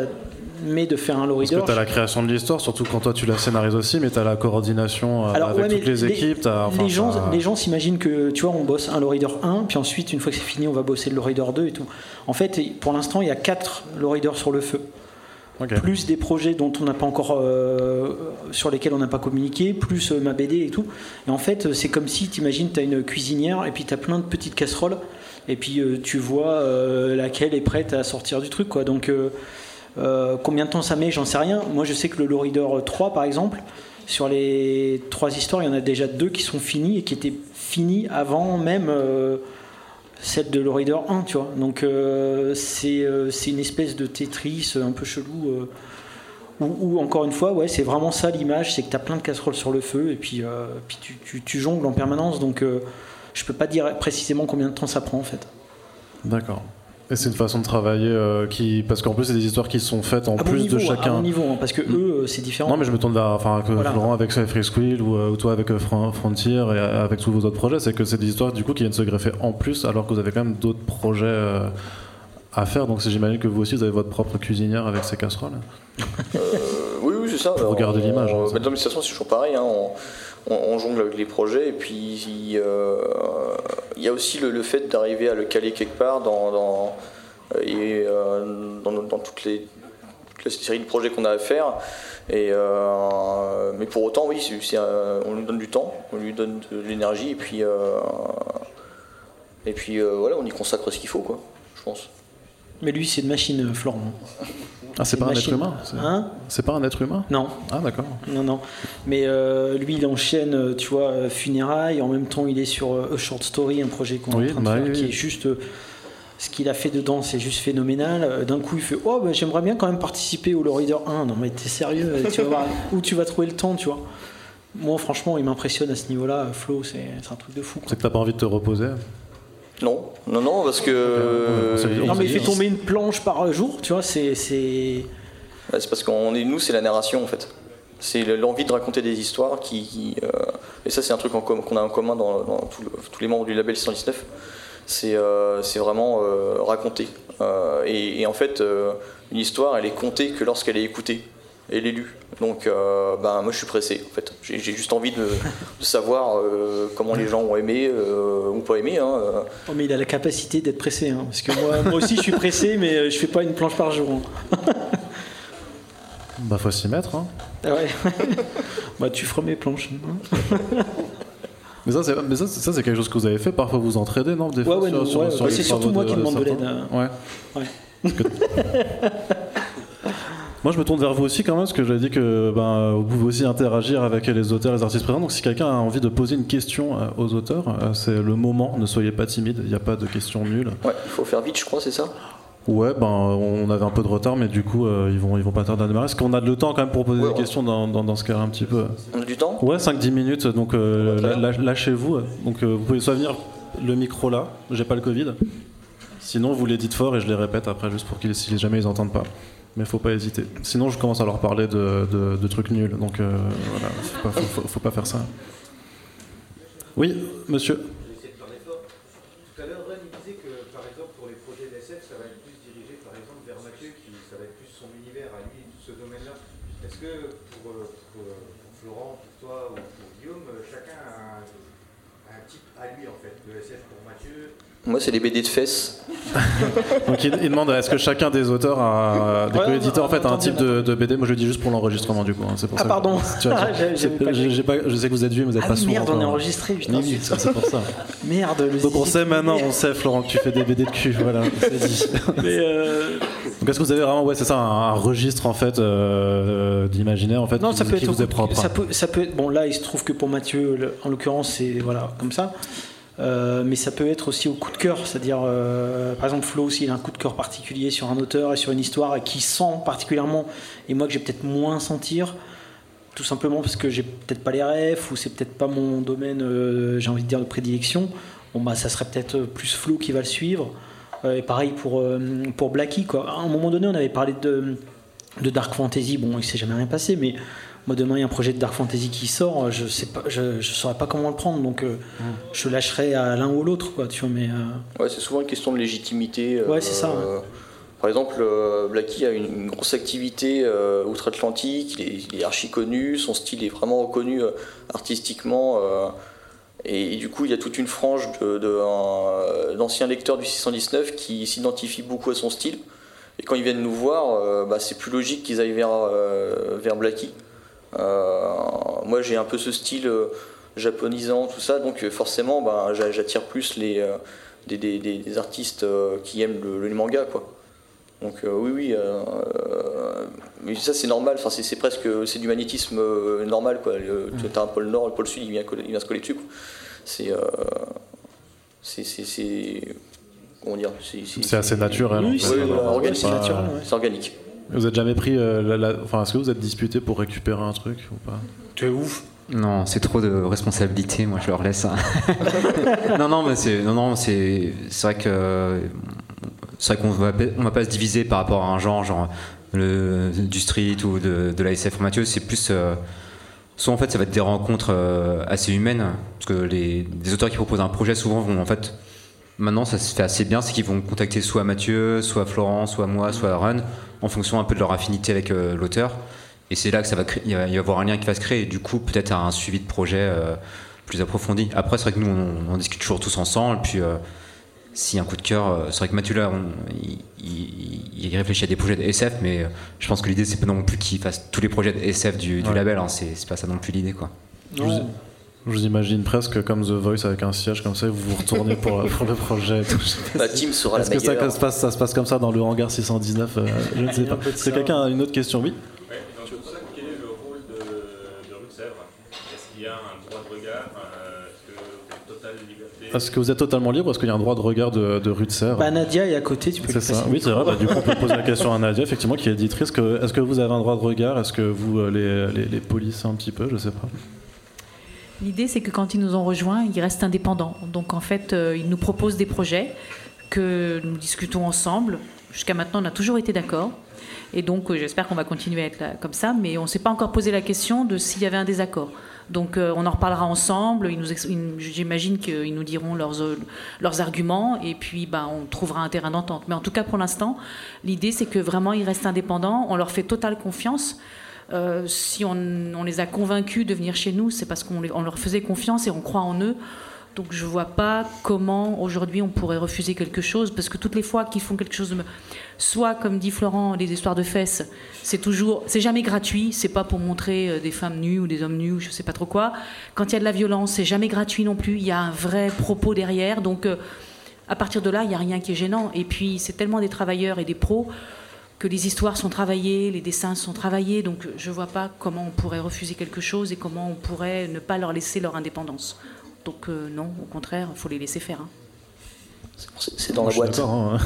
met de faire un reader Parce que tu as la création de l'histoire, surtout quand toi tu la scénarises aussi, mais tu as la coordination euh, avec toutes les, équipes. les, gens, les gens s'imaginent que, tu vois, on bosse un reader 1, puis ensuite, une fois que c'est fini, on va bosser le reader 2 et tout. En fait, pour l'instant, il y a 4 low readers sur le feu plus des projets dont on n'a pas encore, euh, sur lesquels on n'a pas communiqué, plus euh, ma BD et tout. Et en fait, c'est comme si, tu imagines, tu as une cuisinière et puis tu as plein de petites casseroles, et puis euh, tu vois laquelle est prête à sortir du truc. Quoi. Donc, combien de temps ça met, j'en sais rien. Moi, je sais que le Low Reader 3, par exemple, sur les trois histoires, il y en a déjà deux qui sont finis et qui étaient finis avant même celle de l'Orider 1, tu vois. Donc euh, euh, c'est une espèce de Tetris un peu chelou. Euh, encore une fois, ouais, c'est vraiment ça l'image, c'est que tu as plein de casseroles sur le feu et puis, puis tu, tu, jongles en permanence. Donc je peux pas dire précisément combien de temps ça prend en fait. D'accord. Et c'est une façon de travailler euh, qui. Parce qu'en plus, c'est des histoires qui sont faites en plus de chacun. À bon niveau, hein, parce que eux, euh, c'est différent. Non, mais je me tourne vers enfin, que Florent avec Free Squill ou, euh, ou, toi avec Frontier et avec tous vos autres projets. C'est que c'est des histoires du coup qui viennent se greffer en plus alors que vous avez quand même d'autres projets à faire. Donc j'imagine que vous aussi, vous avez votre propre cuisinière avec ces casseroles. oui, oui, c'est ça. Pour regarder l'image. Hein, mais dans c'est toujours pareil. Hein, on, jongle avec les projets et puis euh, il y a aussi le, fait d'arriver à le caler quelque part dans, dans euh, dans, toutes les toute la série de projets qu'on a à faire. Et, euh, mais pour autant, oui, on lui donne du temps, on lui donne de l'énergie, et puis, et puis voilà, on y consacre ce qu'il faut, quoi, je pense. Mais lui, c'est une machine, Florent. Ah, c'est pas un être humain hein C'est pas un être humain? Non. Ah, d'accord. Non, non. Mais euh, lui, il enchaîne, euh, tu vois, euh, Funérailles. En même temps, il est sur A Short Story, un projet qu'on est en train de bah faire, qui est juste. ce qu'il a fait dedans, c'est juste phénoménal. D'un coup, il fait Oh, bah, j'aimerais bien quand même participer au Lorider 1. Non, mais t'es sérieux tu vas voir Où tu vas trouver le temps, tu vois Moi, franchement, il m'impressionne à ce niveau-là. Flo, c'est un truc de fou. C'est que t'as pas envie de te reposer? Non, non, non, parce que. Non, mais il fait tomber une planche par jour, tu vois, c'est. C'est parce qu'on est, nous, c'est la narration en fait. C'est l'envie de raconter des histoires qui. Euh, et ça, c'est un truc qu'on a en commun dans, tous les membres du label 619. Euh, c'est vraiment euh, raconter. Et, et, en fait, une histoire, elle est comptée que lorsqu'elle est écoutée. Et l'élu. Donc, euh, ben, moi, je suis pressé, en fait. J'ai j'ai juste envie de, de savoir euh, comment les gens ont aimé euh, ou pas aimé. hein. Oh, mais il a la capacité d'être pressé, hein, parce que moi, moi aussi je suis pressé, mais je fais pas une planche par jour. hein. Bah, faut s'y mettre. Hein. Ah ouais. bah tu feras mes planches. hein. Mais ça, c'est, mais ça, c'est- ça, c'est quelque chose que vous avez fait. Parfois, vous entraidez, non Des Ouais, fois, ouais, sur- nous, sur- ouais, sur bah, c'est surtout moi qui demande de l'aide, Ouais. Ouais. Moi, je me tourne vers vous aussi quand même, parce que j'avais dit que ben, vous pouvez aussi interagir avec les auteurs et les artistes présents. Donc, si quelqu'un a envie de poser une question euh, aux auteurs, euh, c'est le moment. Ne soyez pas timide. Il n'y a pas de questions nulles. Ouais, il faut faire vite, je crois, c'est ça? Ouais, ben, on avait un peu de retard, mais du coup, euh, ils vont, ils vont pas tarder à démarrer. Est-ce qu'on a le temps quand même pour poser Ouais, des ouais. questions dans, dans, dans ce cas un petit peu? On a du temps? Ouais, 5-10 minutes, donc euh, lâchez-vous. Donc euh, vous pouvez soit venir le micro là, j'ai pas le Covid. Sinon, vous les dites fort et je les répète après, juste pour qu'ils, si jamais ils entendent pas. Mais faut pas hésiter. Sinon, je commence à leur parler de, trucs nuls, donc euh, voilà, faut pas, faut- pas faire ça. Oui, monsieur. Tout à l'heure, Ren, disait que, par exemple, pour les projets d'SF, ça va être plus dirigé, par exemple, vers Mathieu, qui, ça va être plus son univers à lui, tout ce domaine-là. Est-ce que pour, euh, pour, Florent, pour toi ou pour Guillaume, chacun a un, un type à lui, en fait, de SF pour Mathieu Moi, c'est les BD de fesses. Donc il, il demande est-ce que chacun des auteurs a, des Ouais, co-éditeurs en fait a un type de, de BD. Moi je le dis juste pour l'enregistrement du coup. hein, C'est pour Ah, ça. pardon. Tu vois, J'avais- c'est- j'avais pas j'ai- j'ai pas- je sais que vous êtes vieux, mais vous êtes Ah pas sourd. merde, on est enregistré, putain. Oui, c'est c'est pour ça. Merde, le Donc on sait maintenant, on sait Florent que tu fais des BD de cul, voilà, c'est dit. Mais euh, Donc est-ce que vous avez vraiment, ouais, c'est ça, un, un registre en fait euh, d'imaginaire en fait non, qui, ça peut qui être vous est propre. Ça peut, ça peut être bon. Là, il se trouve que pour Mathieu, en l'occurrence, c'est voilà comme ça. Euh, mais ça peut être aussi au coup de cœur, c'est-à-dire, euh, par exemple, Flo, s'il a un coup de cœur particulier sur un auteur et sur une histoire qui sent particulièrement, et moi que j'ai peut-être moins sentir, tout simplement parce que j'ai peut-être pas les rêves ou c'est peut-être pas mon domaine, euh, j'ai envie de dire, de prédilection, bon bah ça serait peut-être plus Flo qui va le suivre. Et pareil pour, pour Blackie, quoi. À un moment donné, on avait parlé de, de Dark Fantasy, bon, il s'est jamais rien passé, mais moi demain il y a un projet de Dark Fantasy qui sort, je sais pas, je, je saurais pas comment le prendre, donc euh, je lâcherai à l'un ou l'autre, quoi, tu vois, mais euh, Ouais, c'est souvent une question de légitimité. euh, Ouais, c'est ça, ouais. par exemple, Blackie a une, une grosse activité euh, outre-Atlantique, il est, il est archi connu, son style est vraiment reconnu euh, artistiquement. euh, et, et du coup, il y a toute une frange de- de- un- d'anciens lecteurs du 619 qui s'identifient beaucoup à son style. Et quand ils viennent nous voir, euh, bah, c'est plus logique qu'ils aillent vers, euh, vers Blackie. Euh, moi, j'ai un peu ce style euh, japonisant, tout ça, donc euh, forcément, j'a- j'attire plus les, euh, des, des- des- des artistes euh, qui aiment le, le manga, quoi. Donc euh, oui, oui, euh, euh, mais ça c'est normal. Enfin, c'est presque, c'est du magnétisme euh, normal, quoi. Le- Tu as un pôle nord, le pôle sud, il vient, coller- il vient se coller dessus. C'est, euh, c'est, comment dire, c'est, assez naturel. oui, en fait. c'est Ouais, voilà, ouais, organique. c'est naturel. ouais. c'est organique. Vous êtes jamais pris, euh, la- la- enfin, est-ce que vous êtes disputé pour récupérer un truc ou pas Tu es ouf. Non, c'est trop de responsabilité. Moi, je leur laisse. hein. non, non, mais c'est, non, non, c'est, c'est vrai que c'est vrai qu'on va, on va pas se diviser par rapport à un genre, genre le, du street ou de, de la SF Mathieu. C'est plus, euh, soit en fait, ça va être des rencontres euh, assez humaines, parce que les, les auteurs qui proposent un projet souvent vont en fait Maintenant, ça se fait assez bien, c'est qu'ils vont contacter soit Mathieu, soit Florent, soit moi, soit Run, en fonction un peu de leur affinité avec euh, l'auteur. Et c'est là que ça va créer, il va y avoir un lien qui va se créer, et du coup, peut-être un suivi de projet euh, plus approfondi. Après, c'est vrai que nous, on, on discute toujours tous ensemble, puis euh, s'il y a un coup de cœur, euh, c'est vrai que Mathieu, là, on- il, il- il réfléchit à des projets de SF, mais je pense que l'idée, c'est pas non plus qu'il fasse tous les projets de SF du, du Ouais. label, hein, c'est c'est pas ça non plus l'idée, quoi. Non. Je vous imagine presque comme The Voice avec un siège comme ça, et vous vous retournez pour, pour le projet. si- team sera la Est-ce que ça, se passe, ça se passe comme ça dans le hangar 619 euh, Je ne sais pas. ça. quelqu'un a une autre question? Oui quel est le rôle de, de Rue de Sèvres? Est-ce qu'il y a un droit de regard Est-ce que vous êtes totalement libre ou est-ce qu'il y a un droit de regard de, de Rue de Sèvres? Bah, Nadia est à côté, tu peux C'est ça. Oui, c'est vrai. Bah, du coup, on peut poser la question à Nadia, effectivement, qui est éditrice. Que, est-ce que vous avez un droit de regard? Est-ce que vous euh, les, les, les polissez un petit peu Je sais pas. L'idée, c'est que quand ils nous ont rejoints, ils restent indépendants. Donc, en fait, euh, ils nous proposent des projets que nous discutons ensemble. Jusqu'à maintenant, on a toujours été d'accord. Et donc, euh, j'espère qu'on va continuer à être comme ça. Mais on ne s'est pas encore posé la question de s'il y avait un désaccord. Donc, euh, on en reparlera ensemble. J'imagine qu'ils nous diront leurs, leurs arguments. Et puis, ben, on trouvera un terrain d'entente. Mais en tout cas, pour l'instant, l'idée, c'est que vraiment, ils restent indépendants. On leur fait totale confiance. Euh, si on, les a convaincus de venir chez nous, c'est parce qu'on leur faisait confiance et on croit en eux. Donc je vois pas comment aujourd'hui on pourrait refuser quelque chose parce que toutes les fois qu'ils font quelque chose soit comme dit Florent les histoires de fesses c'est toujours c'est jamais gratuit c'est pas pour montrer euh, des femmes nues ou des hommes nus ou je sais pas trop quoi. Quand il y a de la violence c'est jamais gratuit non plus il y a un vrai propos derrière. Donc euh, à partir de là il y a rien qui est gênant. Et puis c'est tellement des travailleurs et des pros que les histoires sont travaillées, les dessins sont travaillés, donc je vois pas comment on pourrait refuser quelque chose et comment on pourrait ne pas leur laisser leur indépendance. Donc euh, non, au contraire, il faut les laisser faire. hein. C'est dans la boîte. hein.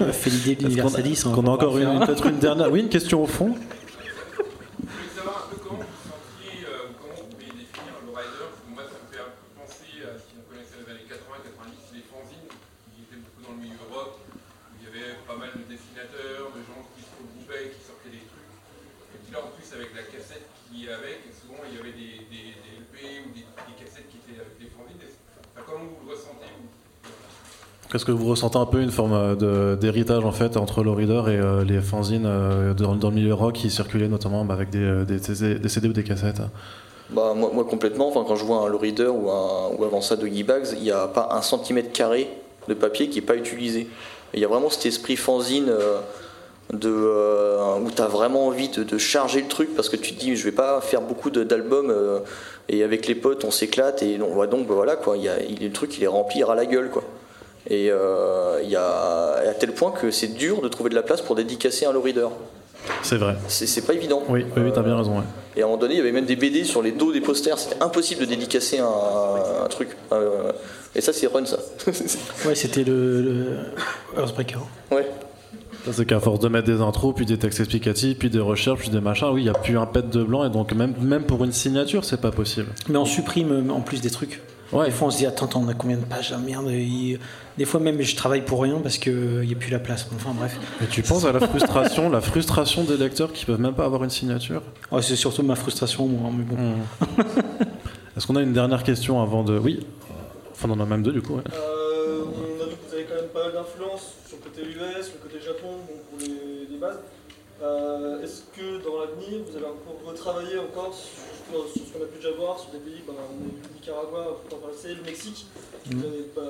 On a fait l'idée de Est-ce qu'on a- l'universalisme. qu'on a encore une, peut-être une dernière. Oui, une question au fond. Je voulais savoir un peu comment vous sentiez, euh, ou comment vous pouvez définir le rider. Parce que moi, ça me fait un peu penser à ce qu'on connaissait dans les années 80-90, les fanzines, qui étaient beaucoup dans le milieu rock, où il y avait pas mal de dessinateurs, de gens qui se regroupaient, qui sortaient des trucs. Et puis là, en plus, avec la cassette qui est avec, souvent, il y avait des, des, des LP ou des, des cassettes qui étaient avec des fanzines. Est-ce- Enfin, comment vous le ressentez vous Est-ce que vous ressentez un peu une forme euh, de- d'héritage en fait entre le reader et euh, les fanzines euh, dans, dans le milieu rock qui circulaient notamment bah, avec des, euh, des, CD des CD ou des cassettes Bah, moi, moi, complètement, enfin, quand je vois un low reader ou, un, ou avant ça de Bags, il n'y a pas un centimètre carré de papier qui n'est pas utilisé. Il y a vraiment cet esprit fanzine euh, de, euh, où tu as vraiment envie de, de charger le truc parce que tu te dis je vais pas faire beaucoup d'albums euh, et avec les potes on s'éclate et donc, ouais, donc bah, voilà quoi, il y a, il, le truc il est rempli à la gueule quoi. Et euh, il y a à tel point que c'est dur de trouver de la place pour dédicacer un low reader. C'est vrai. C'est c'est pas évident. Oui, oui, oui t'as bien raison. ouais. Et à un moment donné, il y avait même des BD sur les dos des posters. C'était impossible de dédicacer un, un truc. Euh, et ça, c'est run, ça. Ouais, c'était le, le Earthbreaker. ouais. C'est qu'à force de mettre des intros, puis des textes explicatifs, puis des recherches, puis des machins, oui, il n'y a plus un pet de blanc, et donc même, même pour une signature, c'est pas possible. Mais on supprime euh, en plus des trucs. Ouais. Des fois, on se dit attends, attends, on a combien de pages Ah, Merde. il- Des fois, même, je travaille pour rien parce qu'il n'y a plus la place. Enfin, bref. Et tu penses à la frustration, la frustration des lecteurs qui peuvent même pas avoir une signature? Ouais, c'est surtout ma frustration, moi. Mais bon. Hmm. Est-ce qu'on a une dernière question avant de. Oui? Enfin, on en a même deux du coup. ouais. Euh, on a vu que vous avez quand même pas mal d'influence sur le côté US, sur le côté Japon, bon, pour les, les bases. Euh, Est-ce que vous allez encore retravailler encore sur, sur ce qu'on a pu déjà voir, sur des pays, ben, on a vu le Nicaragua, pour en passer, le Mexique Mhm. Vous avez pas-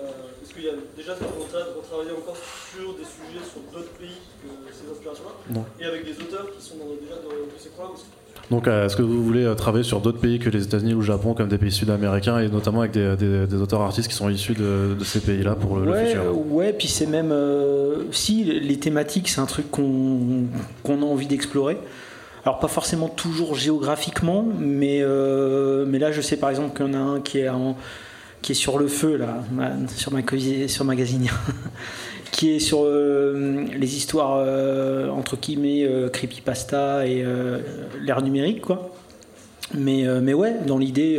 Est-ce qu'il y a déjà cette volonté de retravailler encore sur des sujets, sur d'autres pays que ces inspirations-là. Et avec des auteurs qui sont dans- déjà dans, dans ces coins Donc, euh, est-ce que vous voulez euh, travailler sur d'autres pays que les États-Unis ou le Japon, comme des pays sud-américains, et notamment avec des, des- des auteurs artistes qui sont issus de, de ces pays-là pour le, futur? ouais, puis c'est même. euh, si, les thématiques, c'est un truc qu'on qu'on a envie d'explorer. Alors, pas forcément toujours géographiquement, mais, euh, mais là, je sais par exemple qu'il y en a un qui est, qui est sur le feu, là, sur, ma, sur Magazine, qui est sur euh, les histoires, euh, entre guillemets, creepypasta et l'ère numérique, quoi. Mais, mais ouais, dans l'idée.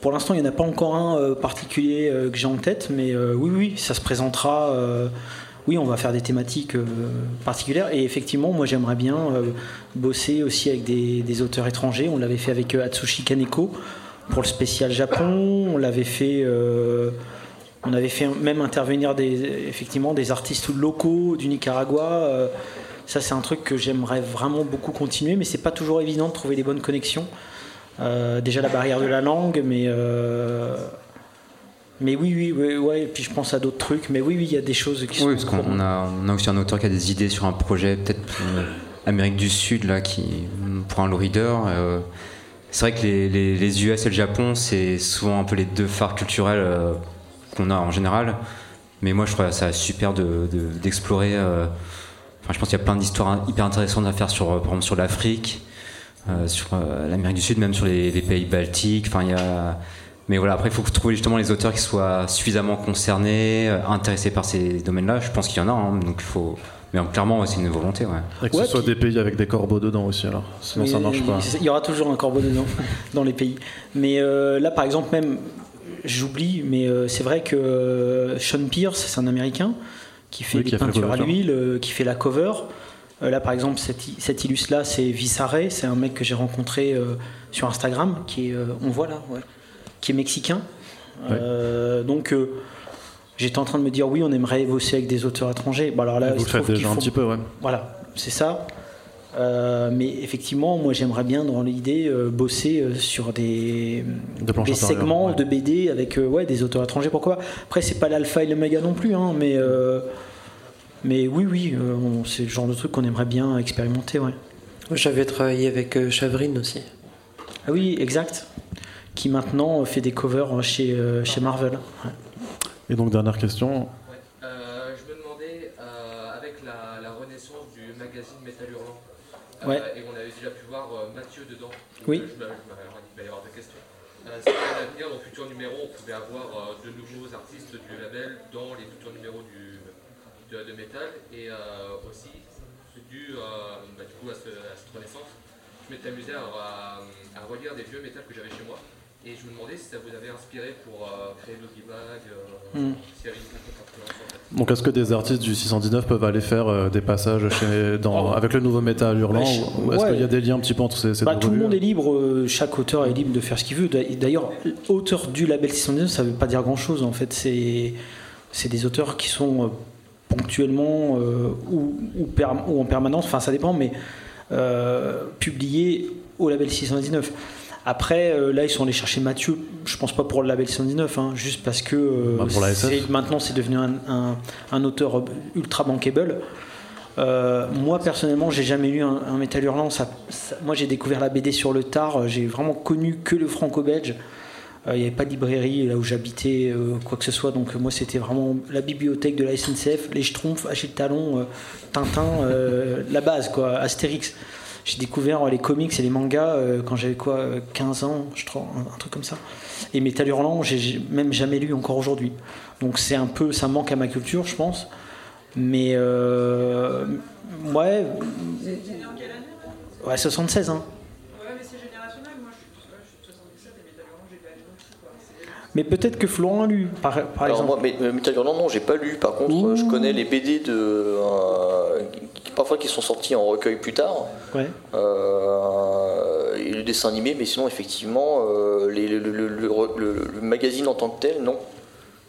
pour l'instant, il n'y en a pas encore un particulier que j'ai en tête, mais oui, oui, ça se présentera. Oui, on va faire des thématiques euh, particulières. Et effectivement, moi, j'aimerais bien euh, bosser aussi avec des, des auteurs étrangers. On l'avait fait avec euh, Atsushi Kaneko pour le spécial Japon. On l'avait fait. on avait fait même intervenir des, effectivement des artistes locaux du Nicaragua. ça, c'est un truc que j'aimerais vraiment beaucoup continuer, mais c'est pas toujours évident de trouver les bonnes connexions. Déjà la barrière de la langue, mais mais oui, oui, oui, ouais. Et puis je pense à d'autres trucs, mais oui, oui, il y a des choses qui sont. Oui, parce qu'on a, on a aussi un auteur qui a des idées sur un projet, peut-être pour euh, Amérique du Sud, là, qui, pour un low reader. euh, c'est vrai que les, les- les US et le Japon, c'est souvent un peu les deux phares culturels euh, qu'on a en général. Mais moi, je trouve ça super de- de- d'explorer. euh, enfin, je pense qu'il y a plein d'histoires hyper intéressantes à faire sur, par exemple, sur l'Afrique, sur l'Amérique du Sud, même sur les, les pays baltiques. Enfin, il y a. Mais voilà, après, il faut trouver justement les auteurs qui soient suffisamment concernés, euh, intéressés par ces domaines-là. Je pense qu'il y en a, hein, donc il faut. Mais clairement, c'est une volonté, ouais. Et que Ouais, ce soit puis- des pays avec des corbeaux dedans aussi, alors. Sinon, ça Mais marche pas. Il y aura toujours un corbeau dedans, dans les pays. Mais euh, là, par exemple, même, j'oublie, mais euh, c'est vrai que euh, Sean Pierce, c'est un Américain qui fait Oui, des peintures à l'huile, euh, qui fait la cover. Euh, là, par exemple, cet, i- cet illustre-là, c'est Vissaré, c'est un mec que j'ai rencontré euh, sur Instagram, qui est, euh, on voit là, ouais, qui est mexicain. Ouais. Euh, donc, euh, j'étais en train de me dire, oui, on aimerait bosser avec des auteurs étrangers. Bon, alors là, vous faites déjà un petit peu, ouais. voilà, c'est ça. Euh, mais effectivement, moi j'aimerais bien dans l'idée euh, bosser euh, sur des, segments ouais. de BD avec euh, ouais, des auteurs étrangers, pourquoi pas? Après, c'est pas l'alpha et l'oméga non plus, hein, mais, euh, mais oui, oui, euh, c'est le genre de truc qu'on aimerait bien expérimenter. Ouais. J'avais travaillé avec euh, Chavrine aussi. Ah oui, exact. Qui maintenant fait des covers chez, euh, chez Marvel. Ouais. Et donc, dernière question. Euh, je me demandais, euh, avec la, la renaissance du magazine Métal Hurlant, euh, Ouais. et on avait déjà pu voir euh, Mathieu dedans, Oui. euh, je me- il va y avoir deux questions. Euh, c'est qu'à l'avenir, dans futurs numéros, on pouvait avoir euh, de nouveaux artistes du label dans les futurs numéros du, de, de métal, et euh, aussi, dû euh, bah, du coup, à, ce- à cette renaissance, je m'étais amusé à, à- à relire des vieux métals que j'avais chez moi. Et je me demandais si ça vous avait inspiré pour euh, créer Doggy Bag, euh, Mm. en fait. Donc, est-ce que des artistes du 619 peuvent aller faire euh, des passages chez, dans, avec le nouveau métal hurlant Bah, je- ou est-ce ouais. qu'il y a des liens un petit peu entre ces, ces Bah, deux tout le monde est libre, euh, chaque auteur est libre de faire ce qu'il veut. D'a- D'ailleurs, auteur du label 619, ça veut pas dire grand chose en fait. C'est des auteurs qui sont euh, ponctuellement euh, ou, ou, perm- ou en permanence, enfin ça dépend, mais euh, publiés au label 619. Après, euh, là, ils sont allés chercher Mathieu, je pense pas pour le label 619, hein, juste parce que euh, Bah, c'est- maintenant c'est devenu un, un- un auteur ultra bankable. Euh, moi personnellement, j'ai jamais lu un, un métal hurlant. Ça, ça- moi, j'ai découvert la BD sur le tard. J'ai vraiment connu que le franco-belge. Il n'y avait pas de librairie là où j'habitais, quoi que ce soit. Donc, moi, c'était vraiment la bibliothèque de la SNCF, les Schtroumpfs, Achille Talon, Tintin, la base, quoi, Astérix. J'ai découvert euh, les comics et les mangas euh, quand j'avais quoi, euh, 15 ans, je crois, un, un truc comme ça. Et Métal Hurlant, j'ai même jamais lu encore aujourd'hui. Donc, c'est un peu, ça manque à ma culture, je pense. Mais euh, ouais, ouais, 76 hein. Mais peut-être que Florent a lu, par, par Alors exemple. moi, mais, euh, Metal Hurlant, non, j'ai pas lu. Par contre, euh, je connais les BD de, euh, parfois qui sont sortis en recueil plus tard. Ouais. Euh, et le dessin animé, mais sinon, effectivement, euh, les- le, le- le- le- le- le magazine en tant que tel, non.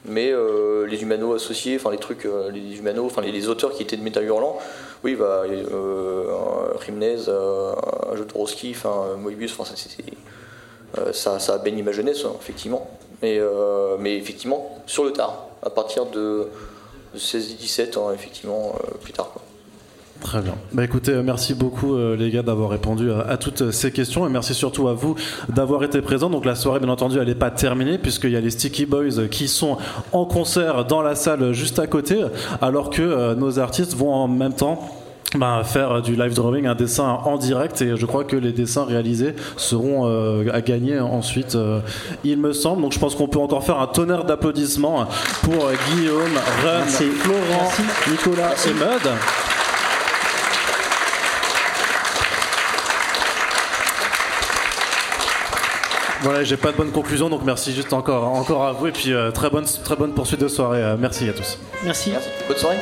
Mais euh, les humanos associés, enfin les trucs, les humanos, enfin les, les auteurs qui étaient de Metal Hurlant, oui, bah, Rimnez, euh, Jodorowsky, enfin Moebius, enfin ça, ça, ça a baigné ma jeunesse, hein, effectivement. Mais, mais effectivement, sur le tard, à partir de 16-17, hein, effectivement, plus tard. Quoi. Très bien. Bah écoutez, euh, merci beaucoup euh, les gars d'avoir répondu à, à toutes ces questions et merci surtout à vous d'avoir été présents. Donc la soirée, bien entendu, elle n'est pas terminée puisqu'il y a les Sticky Boys qui sont en concert dans la salle juste à côté, alors que euh, nos artistes vont en même temps. bah, faire du live drawing, un dessin en direct et je crois que les dessins réalisés seront euh, à gagner ensuite, euh, il me semble. Donc je pense qu'on peut encore faire un tonnerre d'applaudissements pour euh, Guillaume, Run, Merci. Florent, Nicolas et Mud. Voilà, j'ai pas de bonne conclusion, donc merci juste encore, encore à vous et puis euh, très bonne, très bonne poursuite de soirée. Euh, merci à tous. Merci. Bonne soirée.